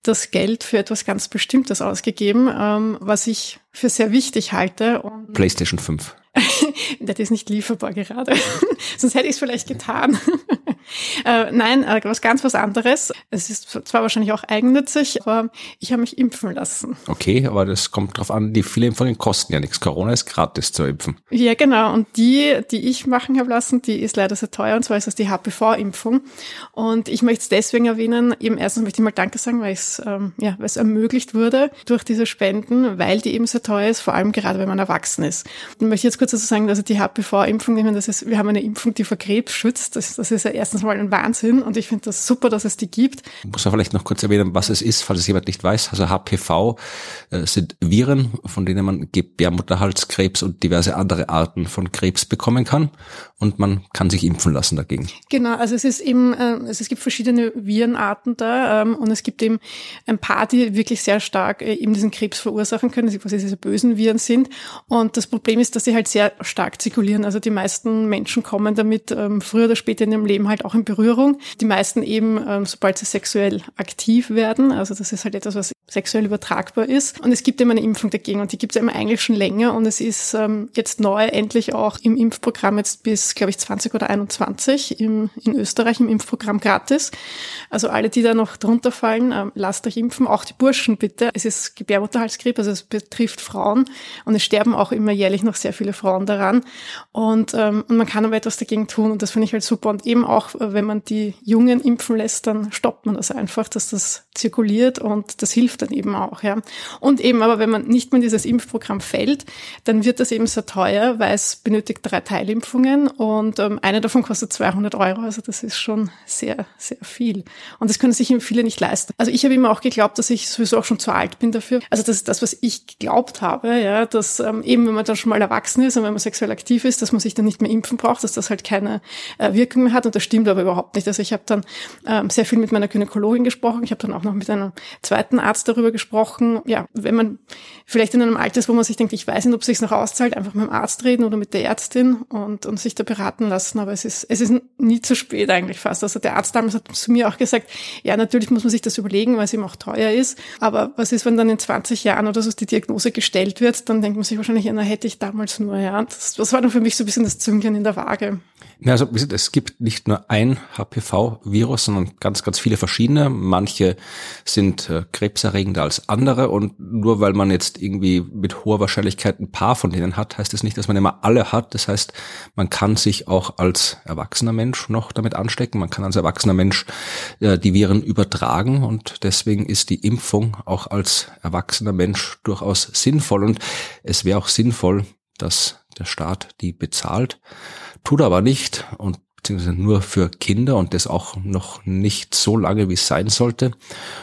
das Geld für etwas ganz Bestimmtes ausgegeben, ähm, was ich für sehr wichtig halte. Und PlayStation 5. das ist nicht lieferbar gerade. Sonst hätte ich es vielleicht getan. Äh, nein, äh, was ganz was anderes. Es ist zwar wahrscheinlich auch eigennützig, aber ich habe mich impfen lassen. Okay, aber das kommt drauf an, die viele Impfungen kosten ja nichts. Corona ist gratis zu impfen. Ja, genau. Und die, die ich machen habe lassen, die ist leider sehr teuer. Und zwar ist das die HPV-Impfung. Und ich möchte es deswegen erwähnen. Eben erstens möchte ich mal Danke sagen, weil es ähm, ja, weil es ermöglicht wurde durch diese Spenden, weil die eben sehr teuer ist, vor allem gerade wenn man erwachsen ist. Und möchte jetzt kurz dazu sagen, also die HPV-Impfung, ich das ist, wir haben eine Impfung, die vor Krebs schützt. Das, das ist ja erstens mal ein Wahnsinn und ich finde das super, dass es die gibt. Ich muss ja vielleicht noch kurz erwähnen, was es ist, falls es jemand nicht weiß. Also HPV äh, sind Viren, von denen man Gebärmutterhalskrebs und diverse andere Arten von Krebs bekommen kann und man kann sich impfen lassen dagegen. Genau, also es ist eben, äh, also es gibt verschiedene Virenarten da ähm, und es gibt eben ein paar, die wirklich sehr stark äh, eben diesen Krebs verursachen können, die quasi diese bösen Viren sind. Und das Problem ist, dass sie halt sehr stark zirkulieren. Also die meisten Menschen kommen damit ähm, früher oder später in ihrem Leben halt auch in Berührung. Die meisten eben, ähm, sobald sie sexuell aktiv werden. Also das ist halt etwas, was sexuell übertragbar ist. Und es gibt eben eine Impfung dagegen und die gibt es eben eigentlich schon länger und es ist ähm, jetzt neu endlich auch im Impfprogramm jetzt bis, glaube ich, 20 oder 21 im, in Österreich im Impfprogramm gratis. Also alle, die da noch drunter fallen, ähm, lasst euch impfen, auch die Burschen bitte. Es ist Gebärmutterhalskrebs, also es betrifft Frauen und es sterben auch immer jährlich noch sehr viele Frauen daran. Und, ähm, und man kann aber etwas dagegen tun und das finde ich halt super. Und eben auch, äh, wenn man die Jungen impfen lässt, dann stoppt man das einfach, dass das zirkuliert und das hilft hilft dann eben auch, ja. Und eben, aber wenn man nicht mehr in dieses Impfprogramm fällt, dann wird das eben sehr teuer, weil es benötigt drei Teilimpfungen und ähm, eine davon kostet 200 Euro. Also das ist schon sehr, sehr viel. Und das können sich eben viele nicht leisten. Also ich habe immer auch geglaubt, dass ich sowieso auch schon zu alt bin dafür. Also das ist das, was ich geglaubt habe, ja, dass ähm, eben, wenn man dann schon mal erwachsen ist und wenn man sexuell aktiv ist, dass man sich dann nicht mehr impfen braucht, dass das halt keine äh, Wirkung mehr hat. Und das stimmt aber überhaupt nicht. Also ich habe dann ähm, sehr viel mit meiner Gynäkologin gesprochen. Ich habe dann auch noch mit einem zweiten Arzt darüber gesprochen, ja, wenn man vielleicht in einem Alter ist, wo man sich denkt, ich weiß nicht, ob es sich noch auszahlt, einfach mit dem Arzt reden oder mit der Ärztin und, und sich da beraten lassen. Aber es ist, es ist nie zu spät eigentlich fast. Also der Arzt damals hat zu mir auch gesagt, ja, natürlich muss man sich das überlegen, weil es eben auch teuer ist. Aber was ist, wenn dann in 20 Jahren oder so die Diagnose gestellt wird, dann denkt man sich wahrscheinlich, ja, na, hätte ich damals nur, ja. Das, das war dann für mich so ein bisschen das Zünglein in der Waage. Ja, also es gibt nicht nur ein HPV-Virus, sondern ganz, ganz viele verschiedene. Manche sind äh, krebserregender als andere und nur weil man jetzt irgendwie mit hoher Wahrscheinlichkeit ein paar von denen hat, heißt es das nicht, dass man immer alle hat. Das heißt, man kann sich auch als erwachsener Mensch noch damit anstecken. Man kann als erwachsener Mensch äh, die Viren übertragen und deswegen ist die Impfung auch als erwachsener Mensch durchaus sinnvoll und es wäre auch sinnvoll, dass der Staat die bezahlt, tut aber nicht. Und beziehungsweise nur für Kinder und das auch noch nicht so lange, wie es sein sollte.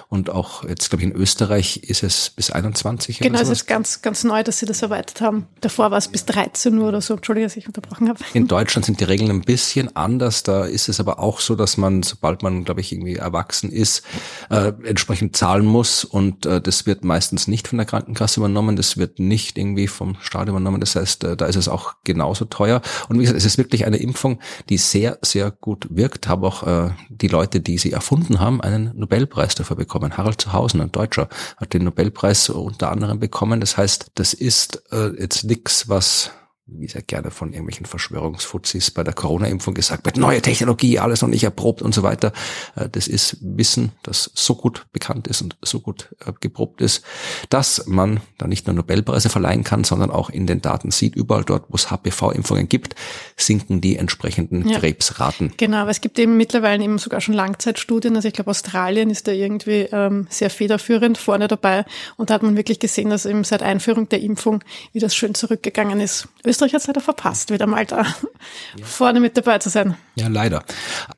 Und auch jetzt, glaube ich, in Österreich ist es bis 21. Genau, es ist ganz, ganz neu, dass sie das erweitert haben. Davor war es bis 13 Uhr oder so. Entschuldige, dass ich unterbrochen habe. In Deutschland sind die Regeln ein bisschen anders. Da ist es aber auch so, dass man, sobald man, glaube ich, irgendwie erwachsen ist, äh, entsprechend zahlen muss. Und äh, das wird meistens nicht von der Krankenkasse übernommen. Das wird nicht irgendwie vom Staat übernommen. Das heißt, äh, da ist es auch genauso teuer. Und wie gesagt, es ist wirklich eine Impfung, die sehr sehr, gut wirkt, haben auch äh, die Leute, die sie erfunden haben, einen Nobelpreis dafür bekommen. Harald Zuhausen, ein Deutscher, hat den Nobelpreis unter anderem bekommen. Das heißt, das ist äh, jetzt nichts, was wie sehr gerne von irgendwelchen Verschwörungsfuzis bei der Corona-Impfung gesagt wird, neue Technologie, alles noch nicht erprobt und so weiter. Äh, das ist Wissen, das so gut bekannt ist und so gut äh, geprobt ist, dass man da nicht nur Nobelpreise verleihen kann, sondern auch in den Daten sieht, überall dort, wo es HPV-Impfungen gibt, sinken die entsprechenden ja. Krebsraten. Genau, aber es gibt eben mittlerweile eben sogar schon Langzeitstudien. Also ich glaube, Australien ist da irgendwie ähm, sehr federführend vorne dabei. Und da hat man wirklich gesehen, dass eben seit Einführung der Impfung, wie das schön zurückgegangen ist. Österreich hat es leider verpasst, wieder mal da ja. vorne mit dabei zu sein. Ja, leider.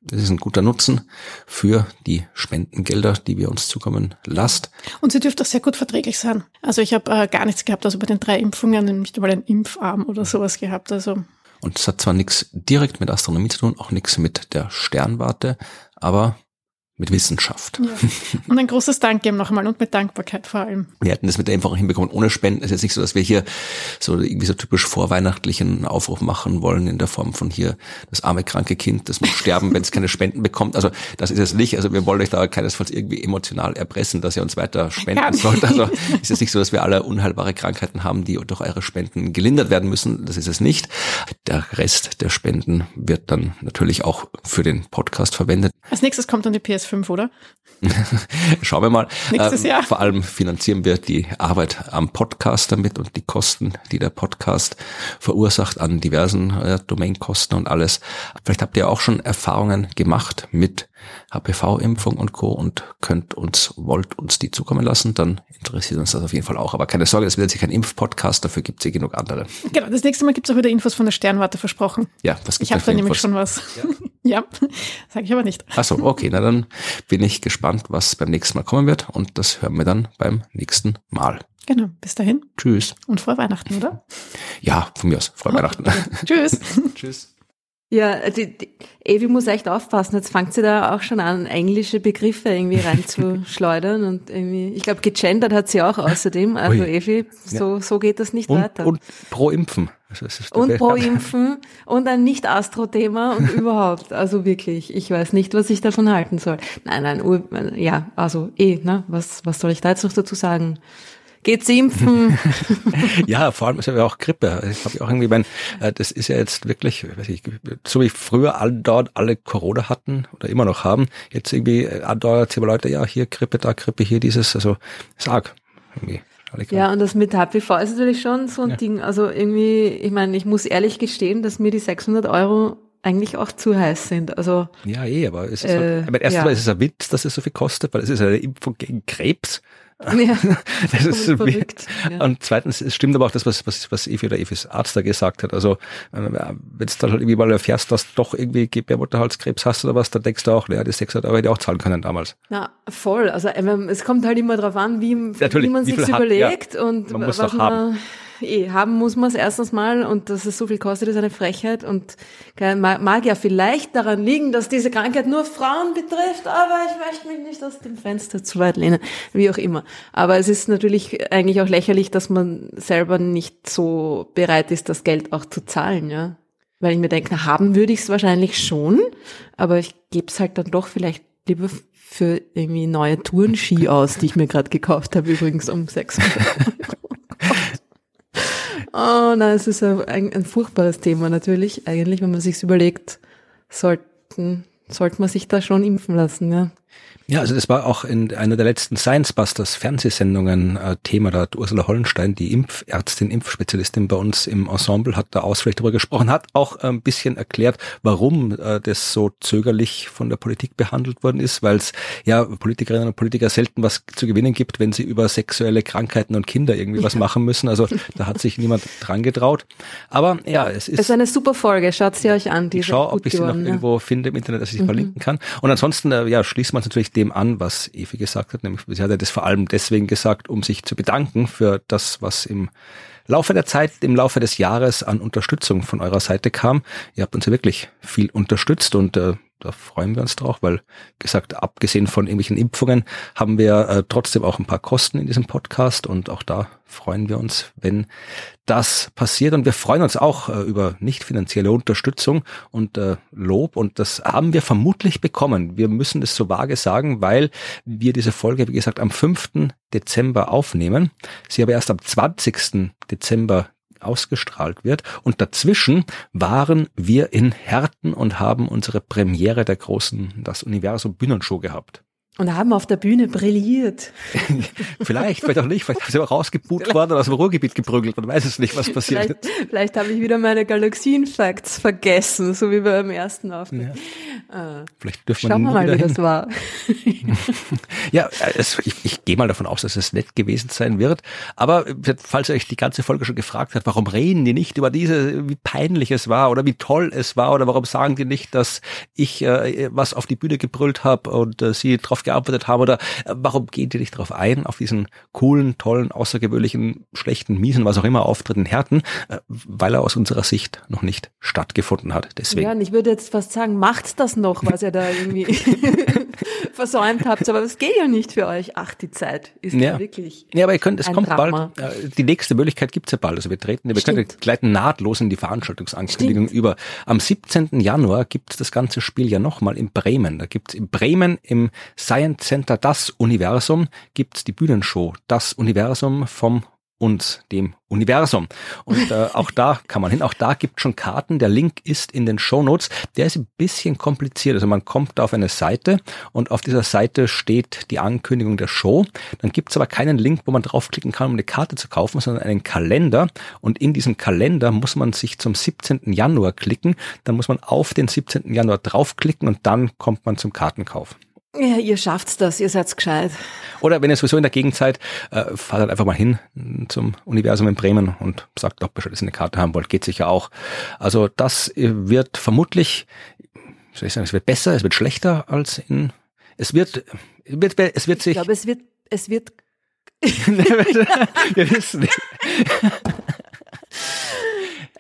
Das ist ein guter Nutzen für die Spendengelder, die wir uns zukommen lasst. Und sie dürfte auch sehr gut verträglich sein. Also ich habe äh, gar nichts gehabt, also bei den drei Impfungen nicht einmal einen Impfarm oder sowas gehabt. Also und es hat zwar nichts direkt mit Astronomie zu tun, auch nichts mit der Sternwarte, aber mit Wissenschaft. Ja. Und ein großes Dank eben nochmal und mit Dankbarkeit vor allem. Wir hätten das mit der Impfung hinbekommen ohne Spenden. Es ist jetzt nicht so, dass wir hier so irgendwie so typisch vorweihnachtlichen Aufruf machen wollen in der Form von hier das arme kranke Kind, das muss sterben, wenn es keine Spenden bekommt. Also das ist es nicht. Also wir wollen euch da keinesfalls irgendwie emotional erpressen, dass ihr uns weiter spenden sollt. Also ist es nicht so, dass wir alle unheilbare Krankheiten haben, die durch eure Spenden gelindert werden müssen. Das ist es nicht. Der Rest der Spenden wird dann natürlich auch für den Podcast verwendet. Als nächstes kommt dann die PS PS5, oder? Schauen wir mal. Nächstes ähm, Jahr. Vor allem finanzieren wir die Arbeit am Podcast damit und die Kosten, die der Podcast verursacht an diversen äh, Domainkosten und alles. Vielleicht habt ihr auch schon Erfahrungen gemacht mit HPV-Impfung und Co. und könnt uns, wollt uns die zukommen lassen, dann interessiert uns das auf jeden Fall auch. Aber keine Sorge, das wird jetzt kein Impfpodcast, dafür gibt es ja genug andere. Genau, das nächste Mal gibt es auch wieder Infos von der Sternwarte versprochen. Ja, was gibt Ich habe da nämlich schon was. Ja, ja sage ich aber nicht. Achso, okay, na dann bin ich gespannt, was beim nächsten Mal kommen wird und das hören wir dann beim nächsten Mal. Genau, bis dahin. Tschüss. Und frohe Weihnachten, oder? Ja, von mir aus. Frohe Weihnachten. Tschüss. Tschüss. Ja, die, die Evi muss echt aufpassen. Jetzt fängt sie da auch schon an, englische Begriffe irgendwie reinzuschleudern und irgendwie, ich glaube, gegendert hat sie auch außerdem. Also Ui. Evi, so, so geht das nicht und, weiter. Und pro Impfen. Und pro Impfen und ein Nicht-Astro-Thema und überhaupt. Also wirklich, ich weiß nicht, was ich davon halten soll. Nein, nein, ja, also eh, ne, was, was soll ich da jetzt noch dazu sagen? Geht's impfen. ja, vor allem ist ja auch Grippe. Ich habe auch irgendwie mein, äh, das ist ja jetzt wirklich, weiß ich, so wie früher all dort alle Corona hatten oder immer noch haben, jetzt irgendwie äh, andauert immer Leute, ja, hier Grippe, da Grippe, hier dieses, also sag irgendwie. Ja, und das mit HPV ist natürlich schon so ein ja. Ding. Also irgendwie, ich meine, ich muss ehrlich gestehen, dass mir die 600 Euro eigentlich auch zu heiß sind. Also ja, eh, aber es ist äh, halt, ich meine, erstens ja. ist es ein Witz, dass es so viel kostet, weil es ist eine Impfung gegen Krebs. Ja, das ist so verrückt. Ja. Und zweitens, es stimmt aber auch das, was, was, was Evi oder Evis Arzt da gesagt hat. Also, wenn du dann halt irgendwie mal erfährst, dass du doch irgendwie Gebärmutterhalskrebs hast oder was, dann denkst du auch, naja, die 600 Euro hätte ich auch zahlen können damals. Ja, voll. Also, es kommt halt immer drauf an, wie, wie man sich überlegt ja. und man was man, haben eh, haben muss man es erstens mal und dass es so viel kostet, ist eine Frechheit und mag ja vielleicht daran liegen, dass diese Krankheit nur Frauen betrifft, aber ich möchte mich nicht aus dem Fenster zu weit lehnen, wie auch immer. Aber es ist natürlich eigentlich auch lächerlich, dass man selber nicht so bereit ist, das Geld auch zu zahlen, ja. Weil ich mir denke, haben würde ich es wahrscheinlich schon, aber ich gebe es halt dann doch vielleicht lieber für irgendwie neue Tourenski aus, die ich mir gerade gekauft habe, übrigens um 600 Euro. Oh nein, es ist ein, ein, furchtbares Thema natürlich. Eigentlich, wenn man sich überlegt, sollten, sollte man sich da schon impfen lassen, ja. Ja, also das war auch in einer der letzten Science Busters Fernsehsendungen äh, Thema. Da hat Ursula Hollenstein, die Impfärztin, Impfspezialistin bei uns im Ensemble, hat da ausführlich darüber gesprochen, hat auch ein bisschen erklärt, warum äh, das so zögerlich von der Politik behandelt worden ist, weil es ja Politikerinnen und Politiker selten was zu gewinnen gibt, wenn sie über sexuelle Krankheiten und Kinder irgendwie was machen müssen. Also da hat sich niemand dran getraut. Aber ja, es ist. Es ist eine super Folge. Schaut sie euch an. Die ich schaue, ob ich sie noch ja. irgendwo finde im Internet, dass ich sie mhm. verlinken kann. Und ansonsten, äh, ja, schließt man es natürlich dem an, was Evi gesagt hat, nämlich sie hat ja das vor allem deswegen gesagt, um sich zu bedanken für das, was im Laufe der Zeit, im Laufe des Jahres an Unterstützung von eurer Seite kam. Ihr habt uns ja wirklich viel unterstützt und äh, da freuen wir uns drauf, weil gesagt, abgesehen von irgendwelchen Impfungen haben wir äh, trotzdem auch ein paar Kosten in diesem Podcast und auch da freuen wir uns, wenn das passiert und wir freuen uns auch äh, über nicht finanzielle Unterstützung und äh, Lob und das haben wir vermutlich bekommen. Wir müssen das so vage sagen, weil wir diese Folge, wie gesagt, am 5. Dezember aufnehmen, sie aber erst am 20. Dezember ausgestrahlt wird. Und dazwischen waren wir in Herten und haben unsere Premiere der großen Das Universum Bühnenshow gehabt. Und haben auf der Bühne brilliert. vielleicht, vielleicht auch nicht. Vielleicht haben sie auch rausgebucht worden oder aus dem Ruhrgebiet geprügelt. Man weiß es nicht, was passiert. Vielleicht, vielleicht habe ich wieder meine Galaxien-Facts vergessen, so wie beim ersten Auftritt. Ja. Äh, vielleicht dürfen wir mal, wie hin. das war. ja, es, ich, ich gehe mal davon aus, dass es nett gewesen sein wird. Aber falls ihr euch die ganze Folge schon gefragt habt, warum reden die nicht über diese, wie peinlich es war oder wie toll es war oder warum sagen die nicht, dass ich äh, was auf die Bühne gebrüllt habe und äh, sie drauf gearbeitet haben oder äh, warum gehen die nicht darauf ein, auf diesen coolen, tollen, außergewöhnlichen, schlechten, miesen, was auch immer Auftritt in Härten, äh, weil er aus unserer Sicht noch nicht stattgefunden hat. Deswegen. Ja, und ich würde jetzt fast sagen, macht das noch, was ihr da irgendwie versäumt habt, aber es geht ja nicht für euch. Ach, die Zeit ist ja, wirklich. Ja, aber ihr könnt, es kommt Drama. bald, die nächste Möglichkeit gibt's ja bald. Also wir treten, wir Stimmt. können gleiten nahtlos in die Veranstaltungsankündigung Stimmt. über. Am 17. Januar gibt's das ganze Spiel ja nochmal in Bremen. Da gibt's in Bremen im Science Center Das Universum gibt's die Bühnenshow Das Universum vom uns, dem Universum. Und äh, auch da kann man hin, auch da gibt schon Karten. Der Link ist in den Show Notes. Der ist ein bisschen kompliziert. Also man kommt auf eine Seite und auf dieser Seite steht die Ankündigung der Show. Dann gibt es aber keinen Link, wo man draufklicken kann, um eine Karte zu kaufen, sondern einen Kalender. Und in diesem Kalender muss man sich zum 17. Januar klicken. Dann muss man auf den 17. Januar draufklicken und dann kommt man zum Kartenkauf. Ja, ihr schafft's das, ihr seid gescheit. Oder wenn ihr sowieso in der Gegend seid, äh, fahrt halt einfach mal hin zum Universum in Bremen und sagt doch Bescheid, dass ihr eine Karte haben wollt. Geht sicher auch. Also das wird vermutlich, soll ich sagen, es wird besser, es wird schlechter als in, es wird, wird es wird sich. Ich glaube, es wird, es wird. Wir wissen nicht.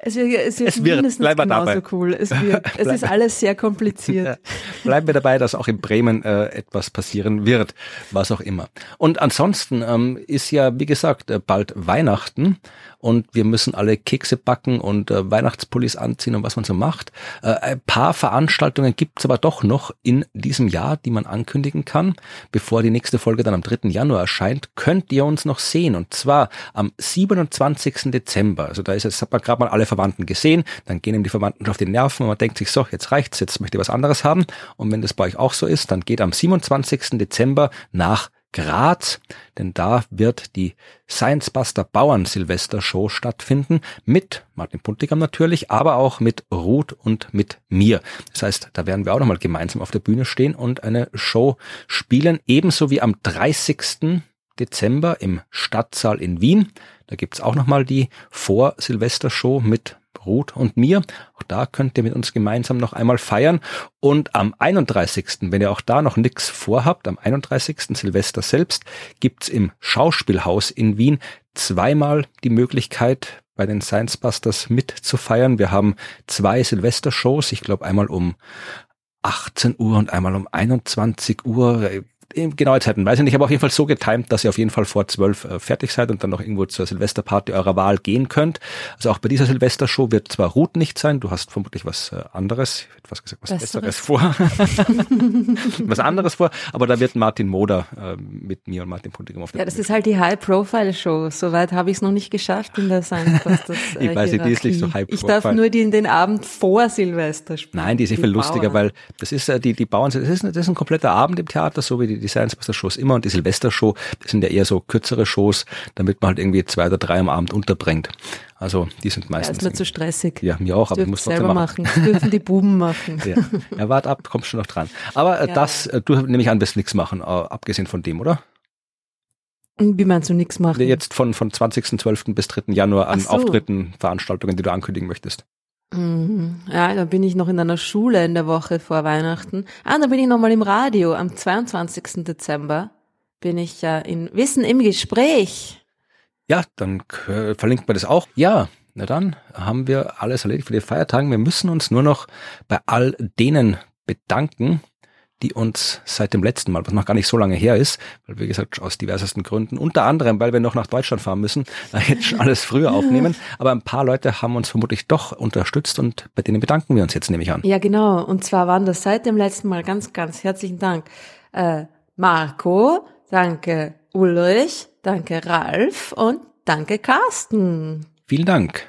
Es wird, es wird, es wird mindestens genauso dabei. cool. Es, wird, es ist alles sehr kompliziert. Bleiben wir dabei, dass auch in Bremen äh, etwas passieren wird, was auch immer. Und ansonsten ähm, ist ja, wie gesagt, äh, bald Weihnachten und wir müssen alle Kekse backen und äh, Weihnachtspullis anziehen und was man so macht. Äh, ein paar Veranstaltungen gibt's aber doch noch in diesem Jahr, die man ankündigen kann. Bevor die nächste Folge dann am 3. Januar erscheint, könnt ihr uns noch sehen. Und zwar am 27. Dezember. Also da ist jetzt, hat man gerade mal alle Verwandten gesehen. Dann gehen ihm die Verwandten auf die Nerven und man denkt sich so, jetzt reicht's, jetzt möchte ich was anderes haben. Und wenn das bei euch auch so ist, dann geht am 27. Dezember nach Graz, denn da wird die Science Buster Bauern Silvester Show stattfinden mit Martin Puntigam natürlich, aber auch mit Ruth und mit mir. Das heißt, da werden wir auch nochmal gemeinsam auf der Bühne stehen und eine Show spielen, ebenso wie am 30. Dezember im Stadtsaal in Wien. Da gibt's auch nochmal die Vor-Silvester-Show mit Ruth und mir. Auch da könnt ihr mit uns gemeinsam noch einmal feiern. Und am 31., wenn ihr auch da noch nichts vorhabt, am 31. Silvester selbst, gibt's im Schauspielhaus in Wien zweimal die Möglichkeit, bei den Science Busters mitzufeiern. Wir haben zwei Silvester-Shows, ich glaube einmal um 18 Uhr und einmal um 21 Uhr genaue Zeiten weiß ich nicht, aber auf jeden Fall so getimt, dass ihr auf jeden Fall vor zwölf äh, fertig seid und dann noch irgendwo zur Silvesterparty eurer Wahl gehen könnt. Also auch bei dieser Silvestershow wird zwar Ruth nicht sein, du hast vermutlich was äh, anderes, ich hätte fast gesagt, was Besseres, Besseres vor. was anderes vor, aber da wird Martin Moder äh, mit mir und Martin Puntigam auf der Ja, das ist halt die High-Profile-Show. Soweit habe ich es noch nicht geschafft in der Science äh, Ich weiß nicht, die ist nicht so High-Profile. Ich darf nur die in den Abend vor Silvester spielen. Nein, die ist viel lustiger, weil das ist äh, die, die Bauern, das ist, das ist ein kompletter Abend im Theater, so wie die, die Science Shows immer und die Silvester-Show, das sind ja eher so kürzere Shows, damit man halt irgendwie zwei oder drei am Abend unterbringt. Also die sind meistens. Ja, ist mir zu stressig. Ja, mir auch, aber ich muss selber machen. machen. Das dürfen die Buben machen. Ja, ja wart ab, kommst schon noch dran. Aber äh, ja. das, äh, du nehme ich an, wirst nichts machen, äh, abgesehen von dem, oder? Wie meinst du nichts machen? Jetzt von, von 20.12. bis 3. Januar an so. Auftritten, Veranstaltungen, die du ankündigen möchtest. Mhm. Ja, da bin ich noch in einer Schule in der Woche vor Weihnachten. Ah, da bin ich nochmal im Radio. Am 22. Dezember bin ich ja in Wissen im Gespräch. Ja, dann verlinkt man das auch. Ja, na dann haben wir alles erledigt für die Feiertage. Wir müssen uns nur noch bei all denen bedanken, die uns seit dem letzten Mal, was noch gar nicht so lange her ist, weil wie gesagt aus diversesten Gründen, unter anderem, weil wir noch nach Deutschland fahren müssen, jetzt schon alles früher aufnehmen, aber ein paar Leute haben uns vermutlich doch unterstützt und bei denen bedanken wir uns jetzt, nehme ich an. Ja, genau. Und zwar waren das seit dem letzten Mal ganz, ganz herzlichen Dank. Äh, Marco, danke Ulrich, danke Ralf und danke Carsten. Vielen Dank.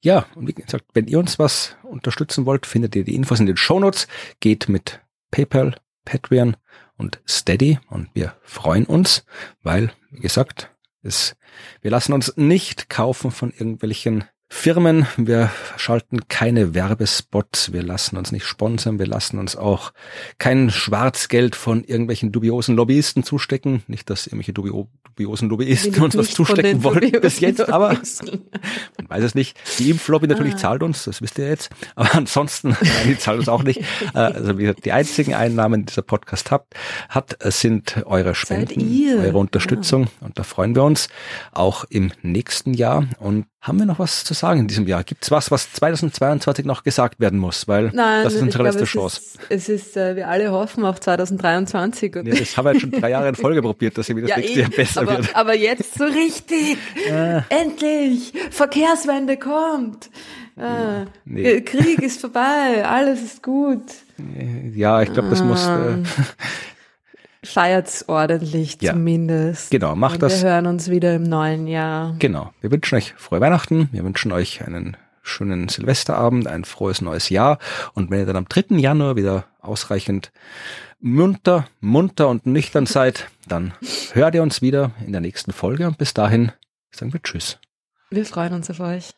Ja, und wie gesagt, wenn ihr uns was unterstützen wollt, findet ihr die Infos in den Shownotes. Geht mit PayPal, Patreon und Steady. Und wir freuen uns, weil, wie gesagt, es, wir lassen uns nicht kaufen von irgendwelchen Firmen, wir schalten keine Werbespots, wir lassen uns nicht sponsern, wir lassen uns auch kein Schwarzgeld von irgendwelchen dubiosen Lobbyisten zustecken. Nicht, dass irgendwelche dubio dubiosen Lobbyisten uns was zustecken wollten bis jetzt, aber man weiß es nicht. Die Impflobby natürlich ah. zahlt uns, das wisst ihr jetzt. Aber ansonsten, nein, die zahlt uns auch nicht. Äh, also wie die einzigen Einnahmen, die dieser Podcast habt, hat, sind eure Spenden, eure Unterstützung. Ja. Und da freuen wir uns auch im nächsten Jahr. Und haben wir noch was zu sagen in diesem Jahr? Gibt es was, was 2022 noch gesagt werden muss? Weil Nein, das ist unsere letzte glaube, Chance. Es ist, es ist äh, wir alle hoffen auf 2023. Und nee, das haben wir jetzt schon drei Jahre in Folge probiert, dass irgendwie das ja, nächste Jahr besser aber, wird. Aber jetzt so richtig. Äh. Endlich! Verkehrswende kommt! Äh, nee. Krieg ist vorbei, alles ist gut. Ja, ich glaube, das muss. Äh, ähm feiert's ordentlich ja. zumindest. Genau, macht das. Wir hören uns wieder im neuen Jahr. Genau. Wir wünschen euch frohe Weihnachten. Wir wünschen euch einen schönen Silvesterabend, ein frohes neues Jahr. Und wenn ihr dann am 3. Januar wieder ausreichend munter, munter und nüchtern seid, dann hört ihr uns wieder in der nächsten Folge. Und bis dahin sagen wir Tschüss. Wir freuen uns auf euch.